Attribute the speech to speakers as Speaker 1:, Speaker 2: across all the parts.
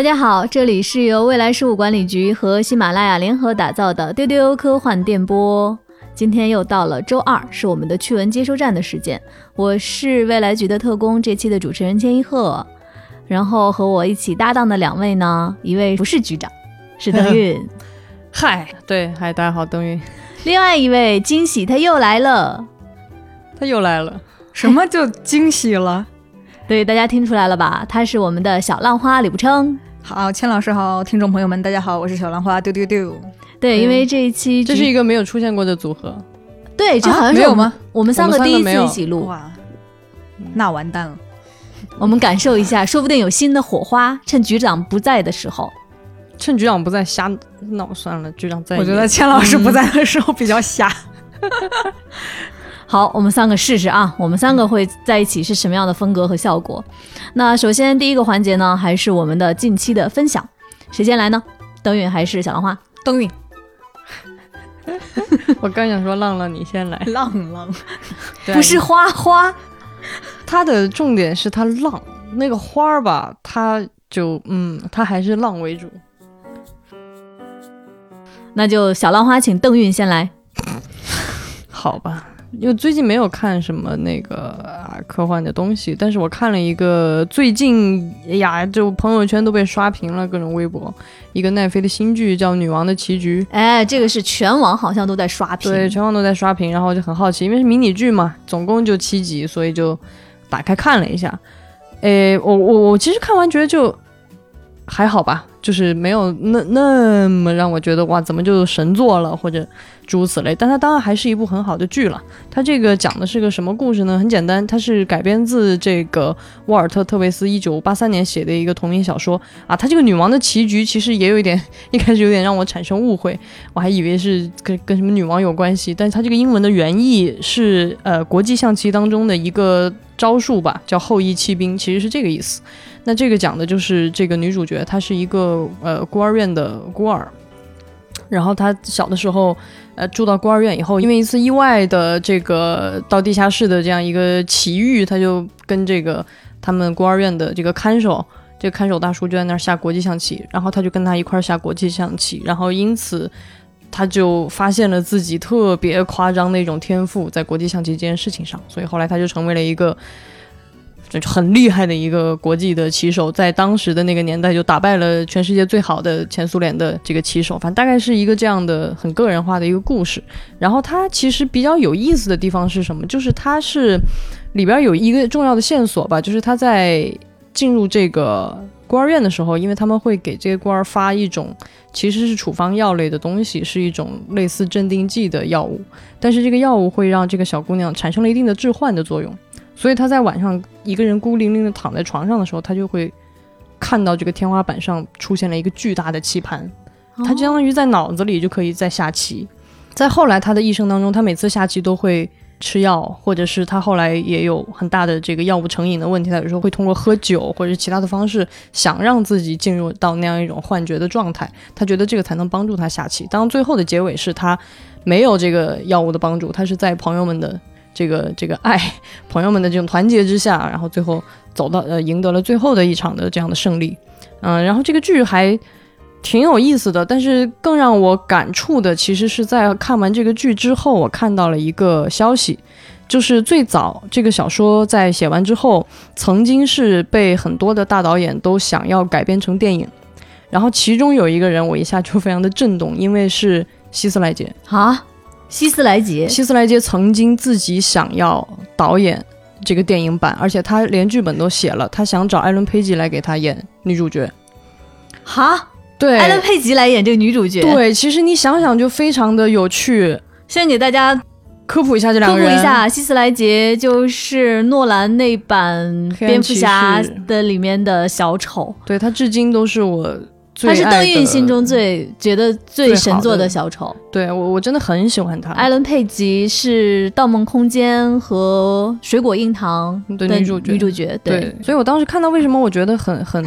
Speaker 1: 大家好，这里是由未来事务管理局和喜马拉雅联合打造的丢丢科幻电波。今天又到了周二，是我们的趣闻接收站的时间。我是未来局的特工，这期的主持人千一鹤。然后和我一起搭档的两位呢，一位不是局长，是邓韵。
Speaker 2: 嗨，对，嗨，大家好，邓韵。
Speaker 1: 另外一位惊喜，他又来了，
Speaker 2: 他又来了。
Speaker 3: 什么就惊喜了？
Speaker 1: 对，大家听出来了吧？他是我们的小浪花李不称。
Speaker 3: 好，千老师好，听众朋友们，大家好，我是小兰花丢丢丢。
Speaker 1: 对，因为这一期
Speaker 2: 这是一个没有出现过的组合。
Speaker 1: 对，这好像
Speaker 3: 没有吗？
Speaker 1: 我们三个第一次一起录，
Speaker 3: 哇，那完蛋了。
Speaker 1: 我们感受一下，说不定有新的火花。趁局长不在的时候，
Speaker 2: 趁局长不在瞎闹算了。局长在，
Speaker 3: 我觉得千老师不在的时候比较瞎。
Speaker 1: 好，我们三个试试啊，我们三个会在一起是什么样的风格和效果？那首先第一个环节呢，还是我们的近期的分享，谁先来呢？邓允还是小浪花？
Speaker 3: 邓允。
Speaker 2: 我刚想说浪浪，你先来。
Speaker 3: 浪浪，
Speaker 1: 不是花花。
Speaker 2: 它的重点是它浪，那个花儿吧，它就嗯，它还是浪为主。
Speaker 1: 那就小浪花，请邓韵先来。
Speaker 2: 好吧。因为最近没有看什么那个啊科幻的东西，但是我看了一个最近呀，就朋友圈都被刷屏了，各种微博，一个奈飞的新剧叫《女王的棋局》。
Speaker 1: 哎，这个是全网好像都在刷屏，
Speaker 2: 对，全网都在刷屏，然后我就很好奇，因为是迷你剧嘛，总共就七集，所以就打开看了一下。哎，我我我其实看完觉得就还好吧。就是没有那那么让我觉得哇，怎么就神作了或者诸如此类，但它当然还是一部很好的剧了。它这个讲的是个什么故事呢？很简单，它是改编自这个沃尔特·特维斯一九八三年写的一个同名小说啊。它这个女王的棋局其实也有一点，一开始有点让我产生误会，我还以为是跟跟什么女王有关系，但是它这个英文的原意是呃国际象棋当中的一个招数吧，叫后羿弃兵，其实是这个意思。那这个讲的就是这个女主角，她是一个呃孤儿院的孤儿，然后她小的时候，呃住到孤儿院以后，因为一次意外的这个到地下室的这样一个奇遇，她就跟这个他们孤儿院的这个看守，这个看守大叔就在那儿下国际象棋，然后他就跟他一块儿下国际象棋，然后因此他就发现了自己特别夸张的一种天赋在国际象棋这件事情上，所以后来他就成为了一个。就很厉害的一个国际的棋手，在当时的那个年代就打败了全世界最好的前苏联的这个棋手，反正大概是一个这样的很个人化的一个故事。然后它其实比较有意思的地方是什么？就是它是里边有一个重要的线索吧，就是他在进入这个孤儿院的时候，因为他们会给这些孤儿发一种其实是处方药类的东西，是一种类似镇定剂的药物，但是这个药物会让这个小姑娘产生了一定的致幻的作用。所以他在晚上一个人孤零零的躺在床上的时候，他就会看到这个天花板上出现了一个巨大的棋盘，他相当于在脑子里就可以在下棋。在后来他的一生当中，他每次下棋都会吃药，或者是他后来也有很大的这个药物成瘾的问题。他有时候会通过喝酒或者其他的方式，想让自己进入到那样一种幻觉的状态。他觉得这个才能帮助他下棋。当最后的结尾是他没有这个药物的帮助，他是在朋友们的。这个这个爱朋友们的这种团结之下，然后最后走到呃赢得了最后的一场的这样的胜利，嗯，然后这个剧还挺有意思的，但是更让我感触的，其实是在看完这个剧之后，我看到了一个消息，就是最早这个小说在写完之后，曾经是被很多的大导演都想要改编成电影，然后其中有一个人我一下就非常的震动，因为是希斯莱杰。
Speaker 1: 啊。希斯莱杰，
Speaker 2: 希斯莱杰曾经自己想要导演这个电影版，而且他连剧本都写了，他想找艾伦佩吉来给他演女主角。
Speaker 1: 哈，
Speaker 2: 对，
Speaker 1: 艾伦佩吉来演这个女主角。
Speaker 2: 对，其实你想想就非常的有趣。
Speaker 1: 先给大家
Speaker 2: 科普一下这两个人。
Speaker 1: 科普一下，希斯莱杰就是诺兰那版蝙蝠侠的里面的小丑。
Speaker 2: 对他至今都是我。
Speaker 1: 他是邓韵心中最觉得最神作的小丑，
Speaker 2: 对我我真的很喜欢他。
Speaker 1: 艾伦佩吉是《盗梦空间》和《水果硬糖》的女主女主角，
Speaker 2: 对。所以我当时看到为什么我觉得很很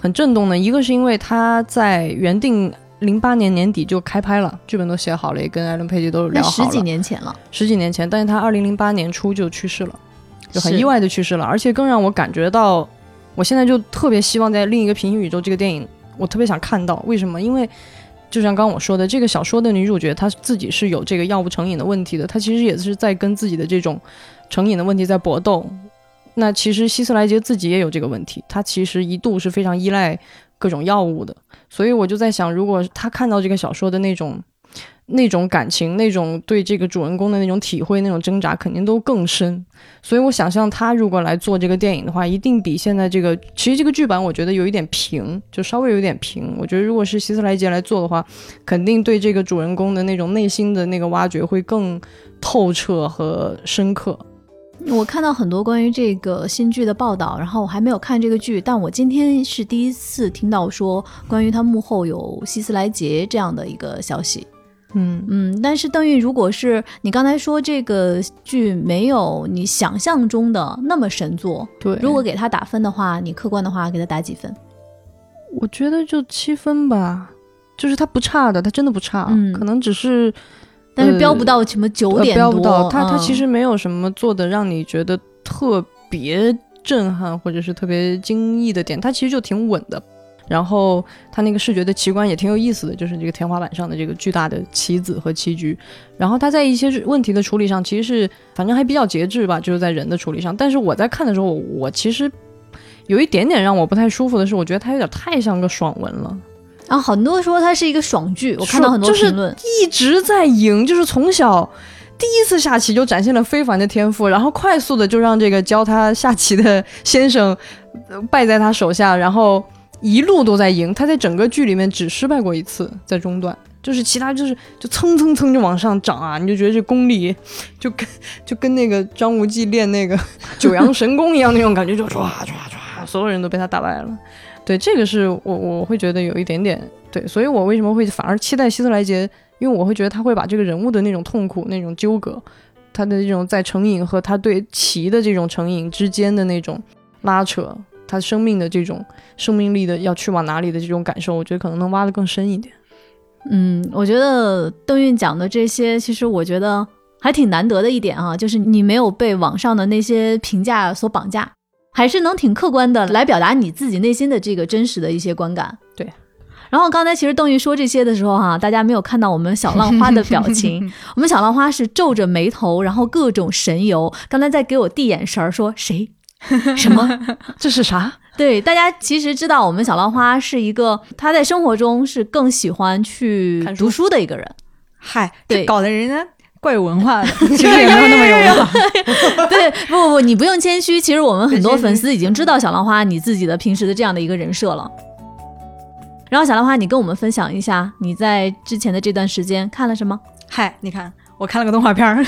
Speaker 2: 很震动呢？一个是因为他在原定零八年年底就开拍了，剧本都写好了，也跟艾伦佩吉都聊好
Speaker 1: 了。十几年前了，
Speaker 2: 十几年前，但是他二零零八年初就去世了，就很意外的去世了，而且更让我感觉到。我现在就特别希望在另一个平行宇宙这个电影，我特别想看到，为什么？因为就像刚刚我说的，这个小说的女主角她自己是有这个药物成瘾的问题的，她其实也是在跟自己的这种成瘾的问题在搏斗。那其实希斯莱杰自己也有这个问题，他其实一度是非常依赖各种药物的。所以我就在想，如果他看到这个小说的那种。那种感情，那种对这个主人公的那种体会，那种挣扎，肯定都更深。所以我想象他如果来做这个电影的话，一定比现在这个，其实这个剧版我觉得有一点平，就稍微有点平。我觉得如果是希斯莱杰来做的话，肯定对这个主人公的那种内心的那个挖掘会更透彻和深刻。
Speaker 1: 我看到很多关于这个新剧的报道，然后我还没有看这个剧，但我今天是第一次听到说关于他幕后有希斯莱杰这样的一个消息。
Speaker 2: 嗯
Speaker 1: 嗯，但是邓玉，如果是你刚才说这个剧没有你想象中的那么神作，
Speaker 2: 对，
Speaker 1: 如果给他打分的话，你客观的话给他打几分？
Speaker 2: 我觉得就七分吧，就是他不差的，他真的不差，
Speaker 1: 嗯，
Speaker 2: 可能只是，
Speaker 1: 但是标不到什么九点
Speaker 2: 多，标不到，他他其实没有什么做的让你觉得特别震撼或者是特别惊异的点，他其实就挺稳的。然后它那个视觉的奇观也挺有意思的，就是这个天花板上的这个巨大的棋子和棋局。然后它在一些问题的处理上，其实是反正还比较节制吧，就是在人的处理上。但是我在看的时候，我其实有一点点让我不太舒服的是，我觉得它有点太像个爽文了。
Speaker 1: 啊，很多说它是一个爽剧，我看到很多评论，
Speaker 2: 一直在赢，就是从小第一次下棋就展现了非凡的天赋，然后快速的就让这个教他下棋的先生败在他手下，然后。一路都在赢，他在整个剧里面只失败过一次，在中段，就是其他就是就蹭蹭蹭就往上涨啊，你就觉得这功力就跟就跟那个张无忌练那个 九阳神功一样那种感觉，就唰唰唰，所有人都被他打败了。对，这个是我我会觉得有一点点对，所以我为什么会反而期待希斯莱杰，因为我会觉得他会把这个人物的那种痛苦、那种纠葛，他的这种在成瘾和他对棋的这种成瘾之间的那种拉扯。他生命的这种生命力的要去往哪里的这种感受，我觉得可能能挖得更深一点。
Speaker 1: 嗯，我觉得邓韵讲的这些，其实我觉得还挺难得的一点啊，就是你没有被网上的那些评价所绑架，还是能挺客观的来表达你自己内心的这个真实的一些观感。
Speaker 2: 对。
Speaker 1: 然后刚才其实邓玉说这些的时候哈，大家没有看到我们小浪花的表情，我们小浪花是皱着眉头，然后各种神游，刚才在给我递眼神儿，说谁？什么？
Speaker 2: 这是啥？
Speaker 1: 对，大家其实知道，我们小浪花是一个他在生活中是更喜欢去读书的一个人。
Speaker 3: 嗨，
Speaker 1: 对，
Speaker 3: 搞得人家怪有文化的，其实也没有那么有文化。
Speaker 1: 对，不不不，你不用谦虚。其实我们很多粉丝已经知道小浪花你自己的平时的这样的一个人设了。然后小浪花，你跟我们分享一下你在之前的这段时间看了什么？
Speaker 3: 嗨，你看，我看了个动画片儿。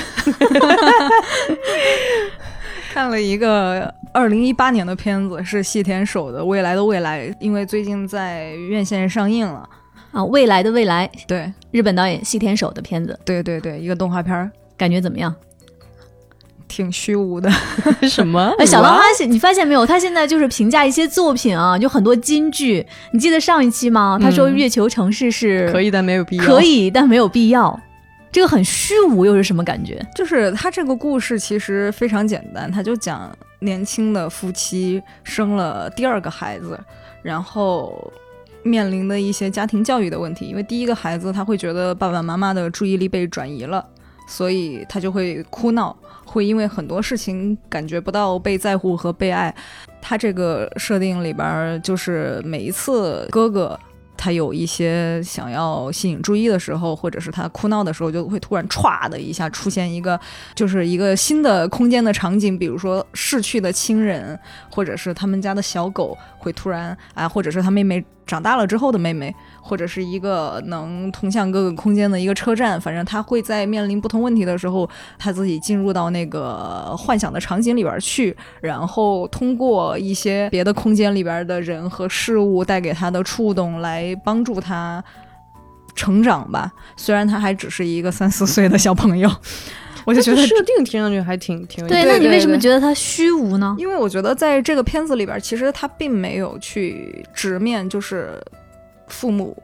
Speaker 3: 看了一个二零一八年的片子，是细田守的《未来的未来》，因为最近在院线上映了
Speaker 1: 啊，《未来的未来》
Speaker 3: 对
Speaker 1: 日本导演细田守的片子，
Speaker 3: 对对对，一个动画片儿，
Speaker 1: 感觉怎么样？
Speaker 3: 挺虚无的，
Speaker 2: 什么？
Speaker 1: 小浪花，你发现没有？他现在就是评价一些作品啊，就很多金句。你记得上一期吗？他说《月球城市》是
Speaker 2: 可以，但没有必要，
Speaker 1: 可以，但没有必要。这个很虚无，又是什么感觉？
Speaker 3: 就是他这个故事其实非常简单，他就讲年轻的夫妻生了第二个孩子，然后面临的一些家庭教育的问题。因为第一个孩子他会觉得爸爸妈妈的注意力被转移了，所以他就会哭闹，会因为很多事情感觉不到被在乎和被爱。他这个设定里边，就是每一次哥哥。他有一些想要吸引注意的时候，或者是他哭闹的时候，就会突然歘的一下出现一个，就是一个新的空间的场景，比如说逝去的亲人，或者是他们家的小狗会突然啊，或者是他妹妹。长大了之后的妹妹，或者是一个能通向各个空间的一个车站，反正他会在面临不同问题的时候，他自己进入到那个幻想的场景里边去，然后通过一些别的空间里边的人和事物带给他的触动来帮助他成长吧。虽然他还只是一个三四岁的小朋友。我就觉得
Speaker 2: 设定听上去还挺挺
Speaker 1: 对，那你为什么觉得它虚无呢？
Speaker 3: 因为我觉得在这个片子里边，其实他并没有去直面，就是父母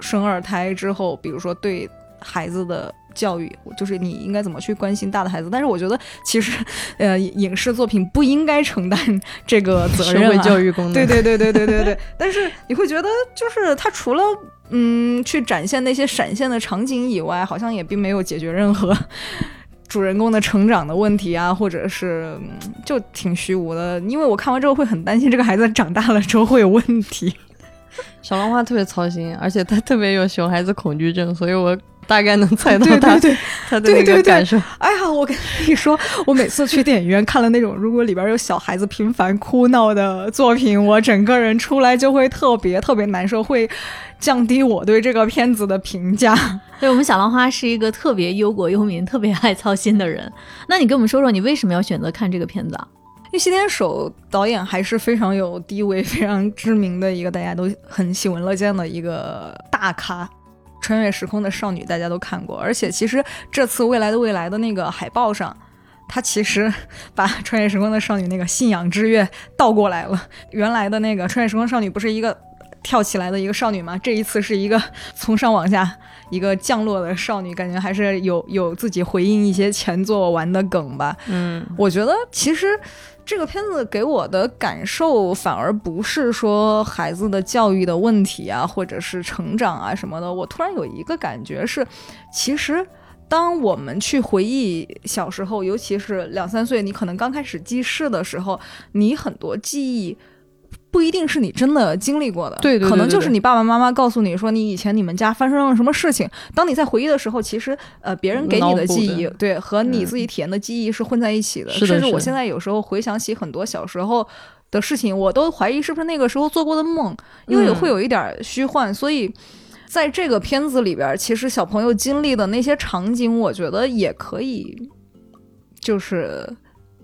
Speaker 3: 生二胎之后，比如说对孩子的教育，就是你应该怎么去关心大的孩子。但是我觉得，其实，呃，影视作品不应该承担这个 责任、
Speaker 2: 社会教育功能。
Speaker 3: 对对对对对对对。但是你会觉得，就是它除了嗯去展现那些闪现的场景以外，好像也并没有解决任何主人公的成长的问题啊，或者是就挺虚无的。因为我看完之后会很担心，这个孩子长大了之后会有问题。
Speaker 2: 小浪花特别操心，而且他特别有熊孩子恐惧症，所以我大概能猜到他对他的那个感受。
Speaker 3: 哎呀，我跟你说，我每次去电影院看了那种如果里边有小孩子频繁哭闹的作品，我整个人出来就会特别特别难受，会降低我对这个片子的评价。
Speaker 1: 对我们小浪花是一个特别忧国忧民、特别爱操心的人。那你跟我们说说，你为什么要选择看这个片子啊？
Speaker 3: 因为西天守导演还是非常有地位、非常知名的一个，大家都很喜闻乐见的一个大咖。穿越时空的少女大家都看过，而且其实这次未来的未来的那个海报上，他其实把穿越时空的少女那个信仰之月倒过来了。原来的那个穿越时空少女不是一个跳起来的一个少女吗？这一次是一个从上往下一个降落的少女，感觉还是有有自己回应一些前作玩的梗吧。
Speaker 2: 嗯，
Speaker 3: 我觉得其实。这个片子给我的感受反而不是说孩子的教育的问题啊，或者是成长啊什么的。我突然有一个感觉是，其实当我们去回忆小时候，尤其是两三岁，你可能刚开始记事的时候，你很多记忆。不一定是你真的经历过的，
Speaker 2: 对对，
Speaker 3: 可能就是你爸爸妈妈告诉你说你以前你们家发生了什么事情。当你在回忆的时候，其实呃别人给你的记忆，对和你自己体验的记忆是混在一起的。甚至我现在有时候回想起很多小时候的事情，我都怀疑是不是那个时候做过的梦，因为会有一点虚幻。所以在这个片子里边，其实小朋友经历的那些场景，我觉得也可以，就是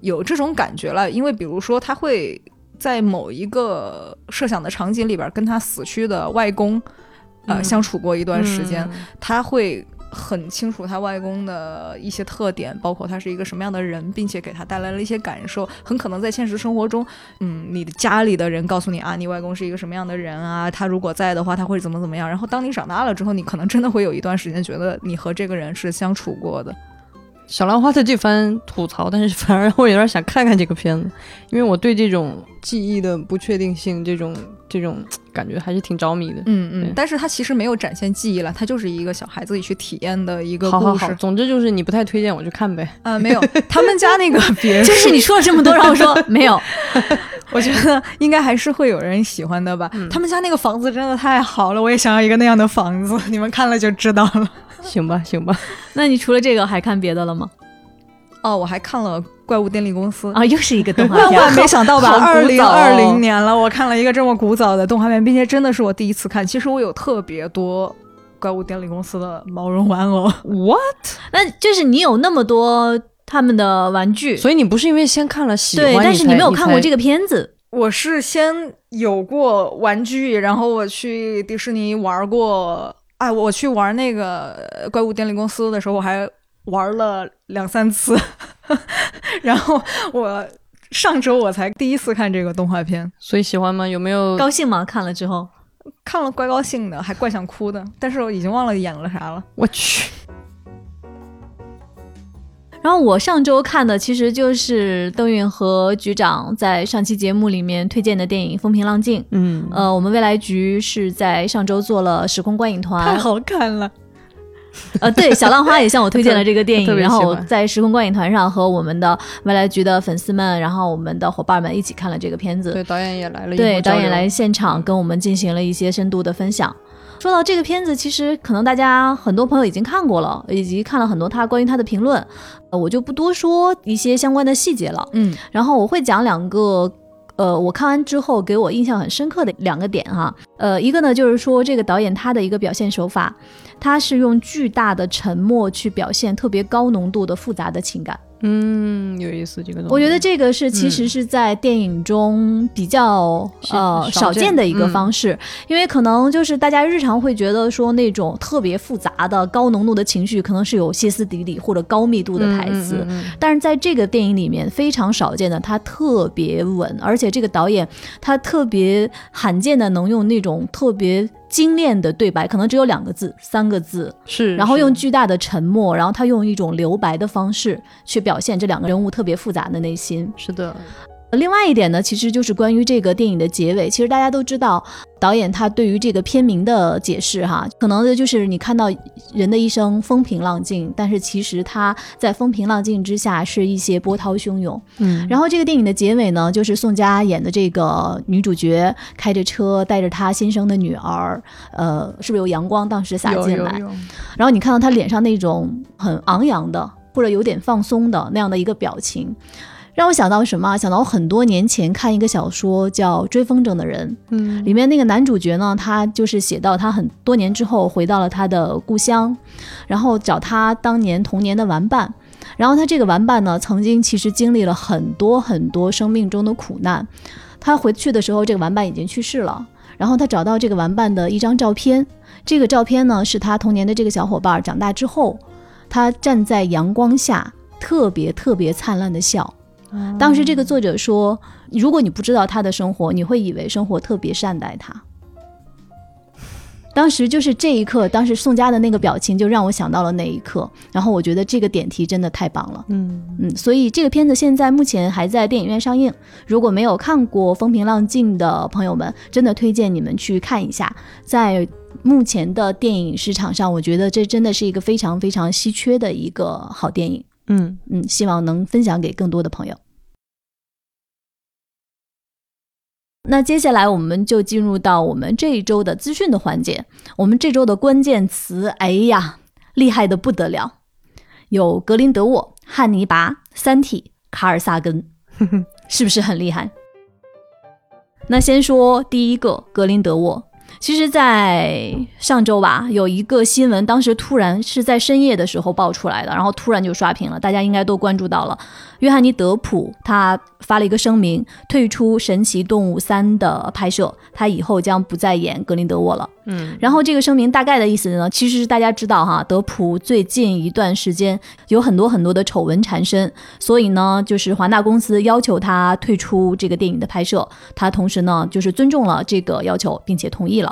Speaker 3: 有这种感觉了。因为比如说他会。在某一个设想的场景里边，跟他死去的外公，呃，相处过一段时间，他会很清楚他外公的一些特点，包括他是一个什么样的人，并且给他带来了一些感受。很可能在现实生活中，嗯，你的家里的人告诉你啊，你外公是一个什么样的人啊，他如果在的话，他会怎么怎么样。然后当你长大了之后，你可能真的会有一段时间觉得你和这个人是相处过的。
Speaker 2: 小兰花的这番吐槽，但是反而我有点想看看这个片子，因为我对这种记忆的不确定性，这种这种感觉还是挺着迷的。
Speaker 3: 嗯嗯，但是它其实没有展现记忆了，它就是一个小孩子去体验的一个
Speaker 2: 故事。好好好，总之就是你不太推荐我去看呗。
Speaker 3: 呃，没有，他们家那个 别
Speaker 1: 就是你说了这么多，然后说没有，
Speaker 3: 我觉得应该还是会有人喜欢的吧。他们家那个房子真的太好了，我也想要一个那样的房子，你们看了就知道了。
Speaker 2: 行吧，行吧。
Speaker 1: 那你除了这个还看别的了吗？
Speaker 3: 哦，我还看了《怪物电力公司》
Speaker 1: 啊，又是一个动画片。
Speaker 3: 万万没想到吧？二零二零年了，我看了一个这么古早的动画片，并且真的是我第一次看。其实我有特别多《怪物电力公司》的毛绒玩偶。
Speaker 2: What？
Speaker 1: 那就是你有那么多他们的玩具，
Speaker 2: 所以你不是因为先看了喜
Speaker 1: 欢，对，但是
Speaker 2: 你
Speaker 1: 没有看过这个片子。
Speaker 3: 我是先有过玩具，然后我去迪士尼玩过。哎，我去玩那个《怪物电力公司》的时候，我还玩了两三次。然后我上周我才第一次看这个动画片，
Speaker 2: 所以喜欢吗？有没有
Speaker 1: 高兴吗？看了之后，
Speaker 3: 看了怪高兴的，还怪想哭的，但是我已经忘了演了啥了。
Speaker 2: 我去。
Speaker 1: 然后我上周看的其实就是邓运和局长在上期节目里面推荐的电影《风平浪静》。
Speaker 2: 嗯，
Speaker 1: 呃，我们未来局是在上周做了时空观影团，
Speaker 3: 太好看了。
Speaker 1: 呃，对，小浪花也向我推荐了这个电影，然后在时空观影团上和我们的未来局的粉丝们，然后我们的伙伴们一起看了这个片子。
Speaker 2: 对，导演也来了。
Speaker 1: 对，导演来现场跟我们进行了一些深度的分享。说到这个片子，其实可能大家很多朋友已经看过了，以及看了很多他关于他的评论，呃，我就不多说一些相关的细节了。
Speaker 3: 嗯，
Speaker 1: 然后我会讲两个，呃，我看完之后给我印象很深刻的两个点哈。呃，一个呢就是说这个导演他的一个表现手法，他是用巨大的沉默去表现特别高浓度的复杂的情感。
Speaker 2: 嗯，有意思，这个东西。
Speaker 1: 我觉得这个是其实是在电影中比较呃少见的一个方式，因为可能就是大家日常会觉得说那种特别复杂的高浓度的情绪，可能是有歇斯底里或者高密度的台词，但是在这个电影里面非常少见的，他特别稳，而且这个导演他特别罕见的能用那种特别。精炼的对白，可能只有两个字、三个字，
Speaker 2: 是，
Speaker 1: 然后用巨大的沉默，然后他用一种留白的方式去表现这两个人物特别复杂的内心。
Speaker 2: 是的，
Speaker 1: 另外一点呢，其实就是关于这个电影的结尾。其实大家都知道，导演他对于这个片名的解释哈，可能就是你看到人的一生风平浪静，但是其实他在风平浪静之下是一些波涛汹涌。
Speaker 2: 嗯，
Speaker 1: 然后这个电影的结尾呢，就是宋佳演的这个女主角开着车带着她新生的女儿，呃，是不是有阳光当时洒进来？然后你看到她脸上那种很昂扬的，或者有点放松的那样的一个表情，让我想到什么啊？想到我很多年前看一个小说叫《追风筝的人》，
Speaker 2: 嗯
Speaker 1: 里面那个男主角呢，他就是写到他很多年之后回到了他的故乡，然后找他当年童年的玩伴。然后他这个玩伴呢，曾经其实经历了很多很多生命中的苦难。他回去的时候，这个玩伴已经去世了。然后他找到这个玩伴的一张照片，这个照片呢是他童年的这个小伙伴长大之后，他站在阳光下，特别特别灿烂的笑。当时这个作者说，如果你不知道他的生活，你会以为生活特别善待他。当时就是这一刻，当时宋佳的那个表情就让我想到了那一刻，然后我觉得这个点题真的太棒了。
Speaker 2: 嗯
Speaker 1: 嗯，所以这个片子现在目前还在电影院上映。如果没有看过《风平浪静》的朋友们，真的推荐你们去看一下。在目前的电影市场上，我觉得这真的是一个非常非常稀缺的一个好电影。
Speaker 2: 嗯，
Speaker 1: 嗯，希望能分享给更多的朋友。那接下来我们就进入到我们这一周的资讯的环节。我们这周的关键词，哎呀，厉害的不得了，有格林德沃、汉尼拔、三体、卡尔萨根，是不是很厉害？那先说第一个格林德沃。其实，在上周吧，有一个新闻，当时突然是在深夜的时候爆出来的，然后突然就刷屏了，大家应该都关注到了。约翰尼·德普他发了一个声明，退出《神奇动物三》的拍摄，他以后将不再演格林德沃了。
Speaker 2: 嗯，
Speaker 1: 然后这个声明大概的意思呢，其实是大家知道哈，德普最近一段时间有很多很多的丑闻缠身，所以呢，就是华纳公司要求他退出这个电影的拍摄，他同时呢就是尊重了这个要求，并且同意了。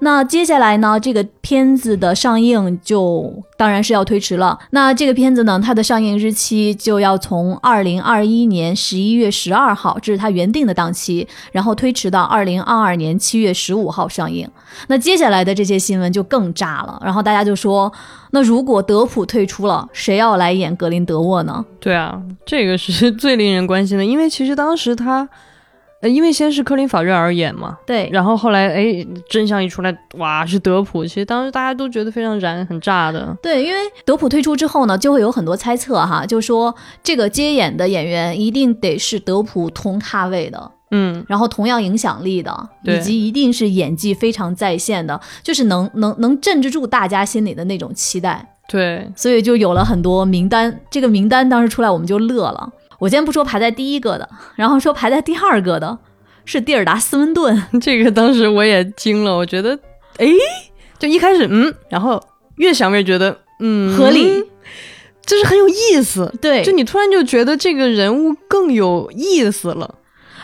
Speaker 1: 那接下来呢，这个片子的上映就当然是要推迟了。那这个片子呢，它的上映日期就要从二零二一年十一月十二号，这是它原定的档期，然后推迟到二零二二年七月十五号上映。那接下来的这些新闻就更炸了，然后大家就说，那如果德普退出了，谁要来演格林德沃呢？
Speaker 2: 对啊，这个是最令人关心的，因为其实当时他，呃，因为先是科林法瑞尔演嘛，
Speaker 1: 对，
Speaker 2: 然后后来哎，真相一出来，哇，是德普，其实当时大家都觉得非常燃，很炸的。
Speaker 1: 对，因为德普退出之后呢，就会有很多猜测哈，就说这个接演的演员一定得是德普同咖位的，
Speaker 2: 嗯，
Speaker 1: 然后同样影响力的，
Speaker 2: 对
Speaker 1: 以及一定是演技非常在线的，就是能能能镇得住大家心里的那种期待，
Speaker 2: 对，
Speaker 1: 所以就有了很多名单。这个名单当时出来，我们就乐了。我先不说排在第一个的，然后说排在第二个的是蒂尔达·斯温顿。
Speaker 2: 这个当时我也惊了，我觉得，哎，就一开始嗯，然后越想越觉得嗯
Speaker 1: 合理，
Speaker 2: 就是很有意思。
Speaker 1: 对，
Speaker 2: 就你突然就觉得这个人物更有意思了。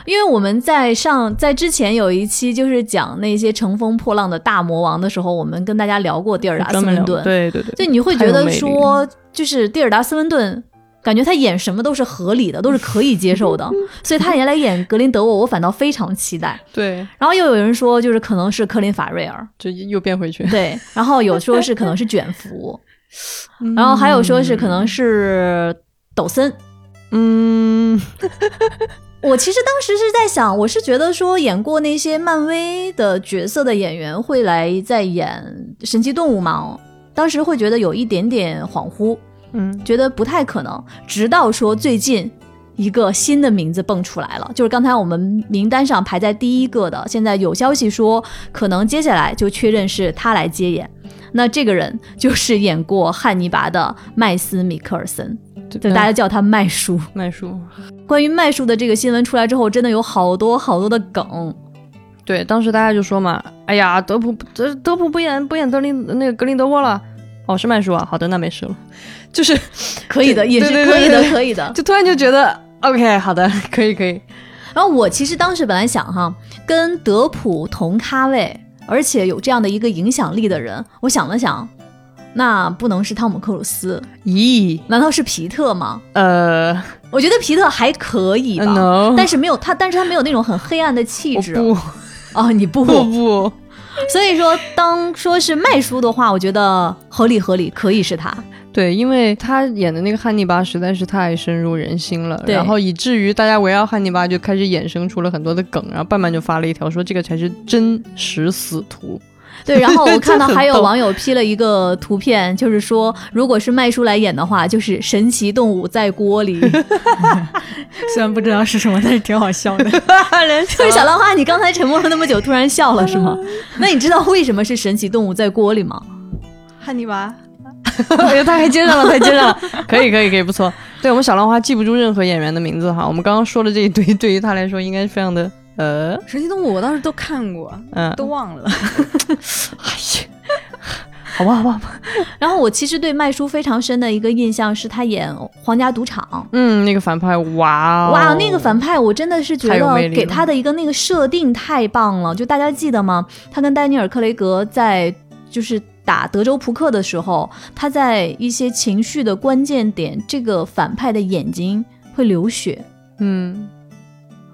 Speaker 1: 因为我们在上在之前有一期就是讲那些乘风破浪的大魔王的时候，我们跟大家聊过蒂尔达·斯温顿。
Speaker 2: 对对对，
Speaker 1: 就你会觉得说，就是蒂尔达·斯温顿，感觉他演什么都是合理的，都是可以接受的，所以他原来演格林德沃，我反倒非常期待。
Speaker 2: 对，
Speaker 1: 然后又有人说，就是可能是科林·法瑞尔，
Speaker 2: 就又变回去。
Speaker 1: 对，然后有说是可能是卷福，
Speaker 2: 嗯
Speaker 1: 然后还有说是可能是抖森。
Speaker 2: 嗯，
Speaker 1: 我其实当时是在想，我是觉得说演过那些漫威的角色的演员会来再演神奇动物吗？当时会觉得有一点点恍惚，
Speaker 2: 嗯
Speaker 1: 觉得不太可能。直到说最近一个新的名字蹦出来了，就是刚才我们名单上排在第一个的，现在有消息说可能接下来就确认是他来接演。那这个人就是演过汉尼拔的麦斯·米克尔森，就大家叫他麦叔。
Speaker 2: 麦叔，
Speaker 1: 关于麦叔的这个新闻出来之后，真的有好多好多的梗。
Speaker 2: 对，当时大家就说嘛，哎呀，德普德德普不演不演德林那个格林德沃了，哦，是麦叔啊，好的，那没事了，就是
Speaker 1: 可以的，也是可以的，
Speaker 2: 对
Speaker 1: 可以的。
Speaker 2: 就突然就觉得 OK，好的，可以可以，
Speaker 1: 然后我其实当时本来想哈，跟德普同咖位，而且有这样的一个影响力的人，我想了想，那不能是汤姆克鲁斯，
Speaker 2: 咦，
Speaker 1: 难道是皮特吗？
Speaker 2: 呃
Speaker 1: 我觉得皮特还可以吧
Speaker 2: ，，no，
Speaker 1: 但是没有他，但是他没有那种很黑暗的气质。
Speaker 2: 不
Speaker 1: 哦，你不，
Speaker 2: 不不，
Speaker 1: 所以说当说是卖书的话，我觉得合理合理，可以是他。
Speaker 2: 对，因为他演的那个汉尼拔实在是太深入人心了，然后以至于大家围绕汉尼拔就开始衍生出了很多的梗，然后半半就发了一条说这个才是真实死图。
Speaker 1: 对，然后我 看到还有网友 P 了一个图片，就是说，如果是麦叔来演的话，就是神奇动物在锅里。
Speaker 3: 虽然不知道是什么，但是挺好笑的。
Speaker 1: 就是小浪花，你刚才沉默了那么久，突然笑了是吗？那你知道为什么是神奇动物在锅里吗？
Speaker 3: 汉尼拔，
Speaker 2: 他还接上了，太接上了，可以可以可以，不错。对我们小浪花记不住任何演员的名字哈，我们刚刚说的这一堆，对于他来说应该是非常的呃
Speaker 3: 神奇动物我倒是都看过，
Speaker 2: 嗯，
Speaker 3: 都忘了。
Speaker 2: 哎呀，好吧好吧好吧，
Speaker 1: 然后我其实对麦叔非常深的一个印象是他演《皇家赌场》。
Speaker 2: 嗯，那个反派，哇、哦、
Speaker 1: 哇，那个反派我真的是觉得给他的一个那个设定太棒了。就大家记得吗？他跟丹尼尔·克雷格在就是打德州扑克的时候，他在一些情绪的关键点，这个反派的眼睛会流血。
Speaker 2: 嗯，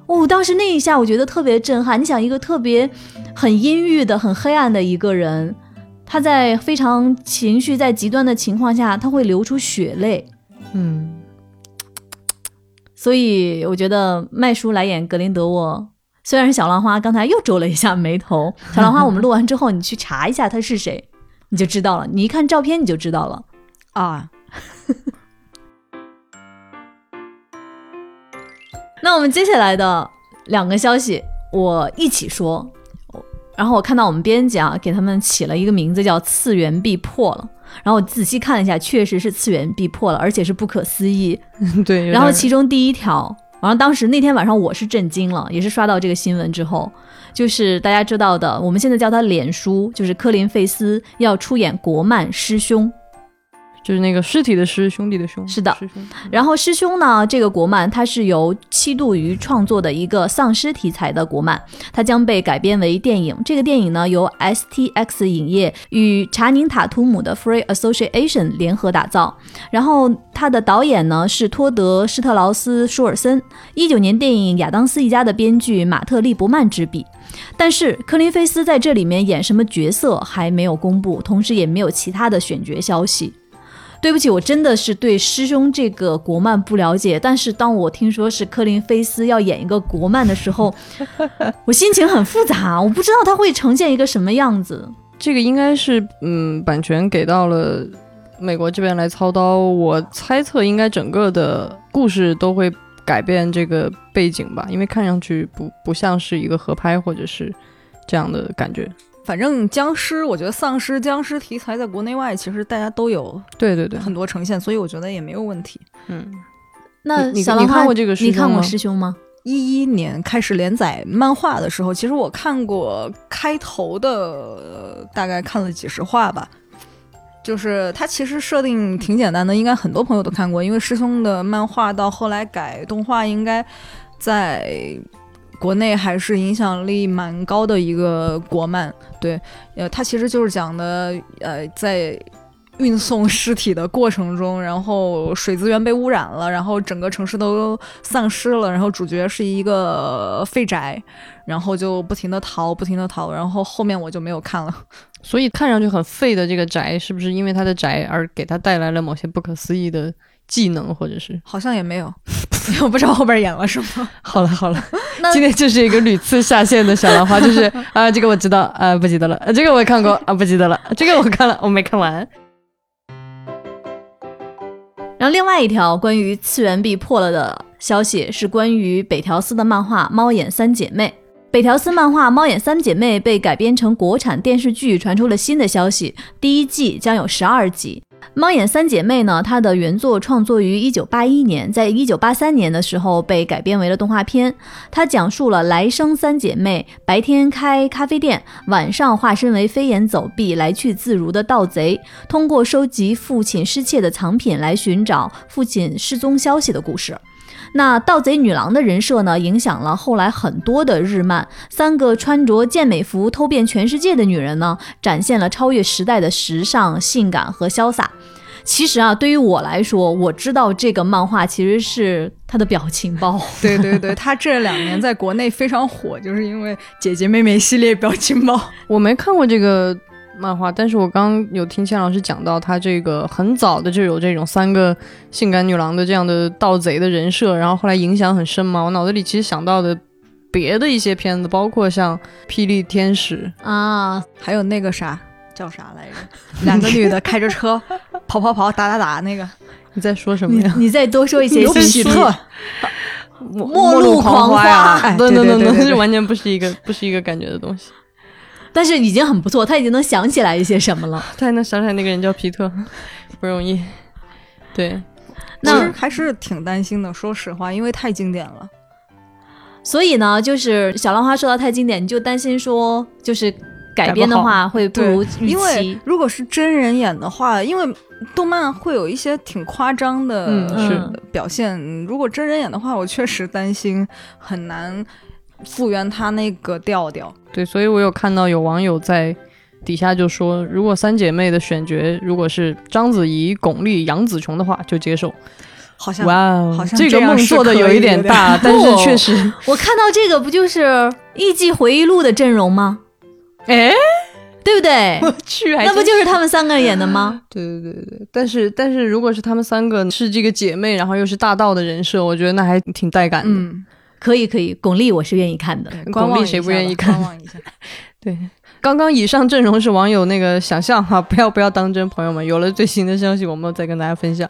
Speaker 1: 哦，当时那一下我觉得特别震撼。你想，一个特别很阴郁的、很黑暗的一个人，他在非常情绪在极端的情况下，他会流出血泪。
Speaker 2: 嗯，
Speaker 1: 所以我觉得麦叔来演格林德沃，虽然是小浪花刚才又皱了一下眉头。小浪花，我们录完之后，你去查一下他是谁，你就知道了。你一看照片你就知道了。
Speaker 3: 啊，
Speaker 1: 那我们接下来的两个消息，我一起说。然后我看到我们编辑啊，给他们起了一个名字叫“次元壁破了”。然后我仔细看了一下，确实是次元壁破了，而且是不可思议。
Speaker 2: 对。
Speaker 1: 然后其中第一条，然后当时那天晚上我是震惊了，也是刷到这个新闻之后，就是大家知道的，我们现在叫他脸书，就是科林费斯要出演国漫《师兄》。
Speaker 2: 就是那个尸体的尸，兄弟的兄，
Speaker 1: 是的
Speaker 2: 师兄。
Speaker 1: 然后《师兄》呢，这个国漫它是由七度鱼创作的一个丧尸题材的国漫，它将被改编为电影。这个电影呢，由 STX 影业与查宁塔图姆的 Free Association 联合打造。然后它的导演呢是托德·施特劳斯·舒尔森，一九年电影《亚当斯一家》的编剧马特·利伯曼执笔。但是科林菲斯在这里面演什么角色还没有公布，同时也没有其他的选角消息。对不起，我真的是对师兄这个国漫不了解。但是当我听说是科林菲斯要演一个国漫的时候，我心情很复杂，我不知道他会呈现一个什么样子。
Speaker 2: 这个应该是嗯，版权给到了美国这边来操刀。我猜测应该整个的故事都会改变这个背景吧，因为看上去不不像是一个合拍或者是这样的感觉。
Speaker 3: 反正僵尸，我觉得丧尸、僵尸题材在国内外其实大家都有
Speaker 2: 对对对，
Speaker 3: 很多呈现，所以我觉得也没有问题。
Speaker 2: 嗯，
Speaker 1: 那
Speaker 2: 你
Speaker 1: 小浪花
Speaker 2: 你看过这个师
Speaker 1: 你看过
Speaker 2: 兄吗
Speaker 1: 师兄吗？
Speaker 3: 一一年开始连载漫画的时候，其实我看过开头的，呃大概看了几十话吧。就是它其实设定挺简单的，应该很多朋友都看过，因为师兄的漫画到后来改动画，应该在国内还是影响力蛮高的一个国漫。对，呃，它其实就是讲的，呃，在运送尸体的过程中，然后水资源被污染了，然后整个城市都丧尸了，然后主角是一个废宅，然后就不停的逃，不停的逃，然后后面我就没有看了。
Speaker 2: 所以看上去很废的这个宅，是不是因为他的宅而给他带来了某些不可思议的技能，或者是？
Speaker 3: 好像也没有，我不知道后边演了什么。
Speaker 2: 好 了好了，今天就是一个屡次下线的小兰花，就是啊，这个我知道啊，不记得了，啊，这个我也看过啊，不记得了，这个我看了，我没看完。
Speaker 1: 然后另外一条关于次元壁破了的消息是关于北条司的漫画《猫眼三姐妹》。北条司漫画《猫眼三姐妹》被改编成国产电视剧，传出了新的消息，第一季将有十二集。猫眼三姐妹呢，它的原作创作于一九八一年，在一九八三年的时候被改编为了动画片。它讲述了来生三姐妹白天开咖啡店，晚上化身为飞檐走壁、来去自如的盗贼，通过收集父亲失窃的藏品来寻找父亲失踪消息的故事。那盗贼女郎的人设呢，影响了后来很多的日漫。三个穿着健美服偷遍全世界的女人呢，展现了超越时代的时尚、性感和潇洒。其实啊，对于我来说，我知道这个漫画其实是它的表情包。
Speaker 3: 对 对对，他这两年在国内非常火，就是因为姐姐妹妹系列表情包。
Speaker 2: 我没看过这个漫画，但是我刚有听钱老师讲到，他这个很早的就有这种三个性感女郎的这样的盗贼的人设，然后后来影响很深嘛。我脑子里其实想到的别的一些片子，包括像《霹雳天使》
Speaker 1: 啊，
Speaker 3: 还有那个啥叫啥来着？两个女的开着车跑跑跑打打打那个。
Speaker 2: 你在说什么呀？
Speaker 1: 你再多说一些
Speaker 3: 有
Speaker 1: 信息
Speaker 3: 喜特，
Speaker 2: 末
Speaker 1: 末路狂花
Speaker 2: 呀！
Speaker 3: 哎
Speaker 2: 等等等等，
Speaker 3: 对对对对对
Speaker 2: 这完全不是一个不是一个感觉的东西。
Speaker 1: 但是已经很不错，他已经能想起来一些什么了。
Speaker 2: 他还能想起来那个人叫皮特，不容易。对，
Speaker 1: 那
Speaker 3: 其实还是挺担心的，说实话，因为太经典了。
Speaker 1: 所以呢，就是小浪花说到太经典，你就担心说，就是改编的话会不如预
Speaker 3: 因为。如果是真人演的话，因为动漫会有一些挺夸张的
Speaker 2: 嗯
Speaker 1: 是
Speaker 3: 表现，如果真人演的话，我确实担心很难复原他那个调调。
Speaker 2: 对，所以我有看到有网友在底下就说，如果三姐妹的选角如果是章子怡、巩俐、杨紫琼的话，就接受。
Speaker 3: 好像
Speaker 2: 哇哦，
Speaker 3: 好像
Speaker 2: 这个梦做的有一点大，但是确实，
Speaker 1: 我看到这个不就是《艺伎回忆录》的阵容吗？
Speaker 2: 哎，
Speaker 1: 对不对？
Speaker 2: 我 去，还
Speaker 1: 那不就是他们三个人演的吗？
Speaker 2: 对对对对，但是但是如果是他们三个是这个姐妹，然后又是大道的人设，我觉得那还挺带感的。
Speaker 3: 嗯，
Speaker 1: 可以可以，巩俐我是愿意看的。
Speaker 2: 巩俐谁不愿意看
Speaker 3: 观望一下。
Speaker 2: 对，刚刚以上阵容是网友那个想象哈，不要不要当真，朋友们，有了最新的消息，我们再跟大家分享。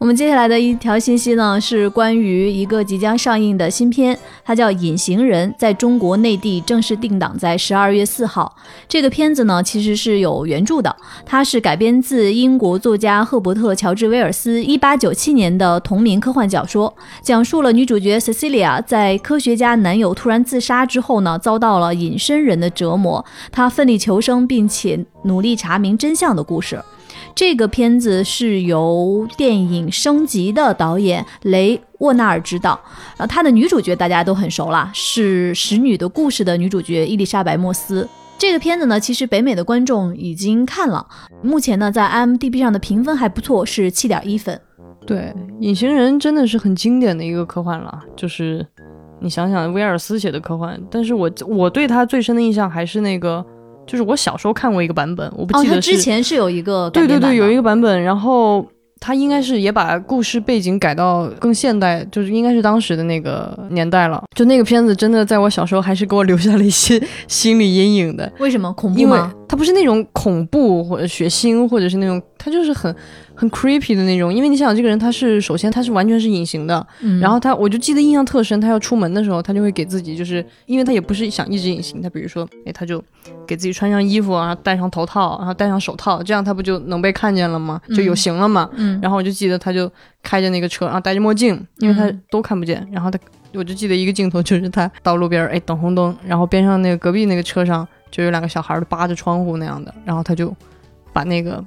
Speaker 1: 我们接下来的一条信息呢，是关于一个即将上映的新片，它叫《隐形人》，在中国内地正式定档在十二月四号。这个片子呢，其实是有原著的，它是改编自英国作家赫伯特·乔治·威尔斯一八九七年的同名科幻小说，讲述了女主角 Cecilia 在科学家男友突然自杀之后呢，遭到了隐身人的折磨，她奋力求生，并且努力查明真相的故事。这个片子是由电影《升级》的导演雷沃纳尔执导，然后他的女主角大家都很熟啦，是《使女的故事》的女主角伊丽莎白·莫斯。这个片子呢，其实北美的观众已经看了，目前呢在 IMDB 上的评分还不错，是七点一分。
Speaker 2: 对，隐形人真的是很经典的一个科幻了，就是你想想威尔斯写的科幻，但是我我对他最深的印象还是那个，就是我小时候看过一个版本，我不记得哦、
Speaker 1: 之前是有一个改
Speaker 2: 对对对，有一个版本，然后他应该是也把故事背景改到更现代，就是应该是当时的那个年代了。就那个片子真的在我小时候还是给我留下了一些心理阴影的，
Speaker 1: 为什么恐怖
Speaker 2: 因为
Speaker 1: 吗？
Speaker 2: 它不是那种恐怖或者血腥，或者是那种，它就是很很 creepy 的那种。因为你想，这个人他是首先他是完全是隐形的，
Speaker 1: 嗯，
Speaker 2: 然后他我就记得印象特深，他要出门的时候，他就会给自己就是，因为他也不是想一直隐形，他比如说，哎，他就给自己穿上衣服，然后戴上头套，然后戴上手套，这样他不就能被看见了吗？就有形了嘛。
Speaker 1: 嗯，
Speaker 2: 然后我就记得他就开着那个车，然后戴着墨镜，因为他
Speaker 1: 嗯
Speaker 2: 都看不见。然后他，我就记得一个镜头，就是他到路边儿，哎，等红灯，然后边上那个隔壁那个车上就有两个小孩儿扒着窗户那样的，然后他就把那个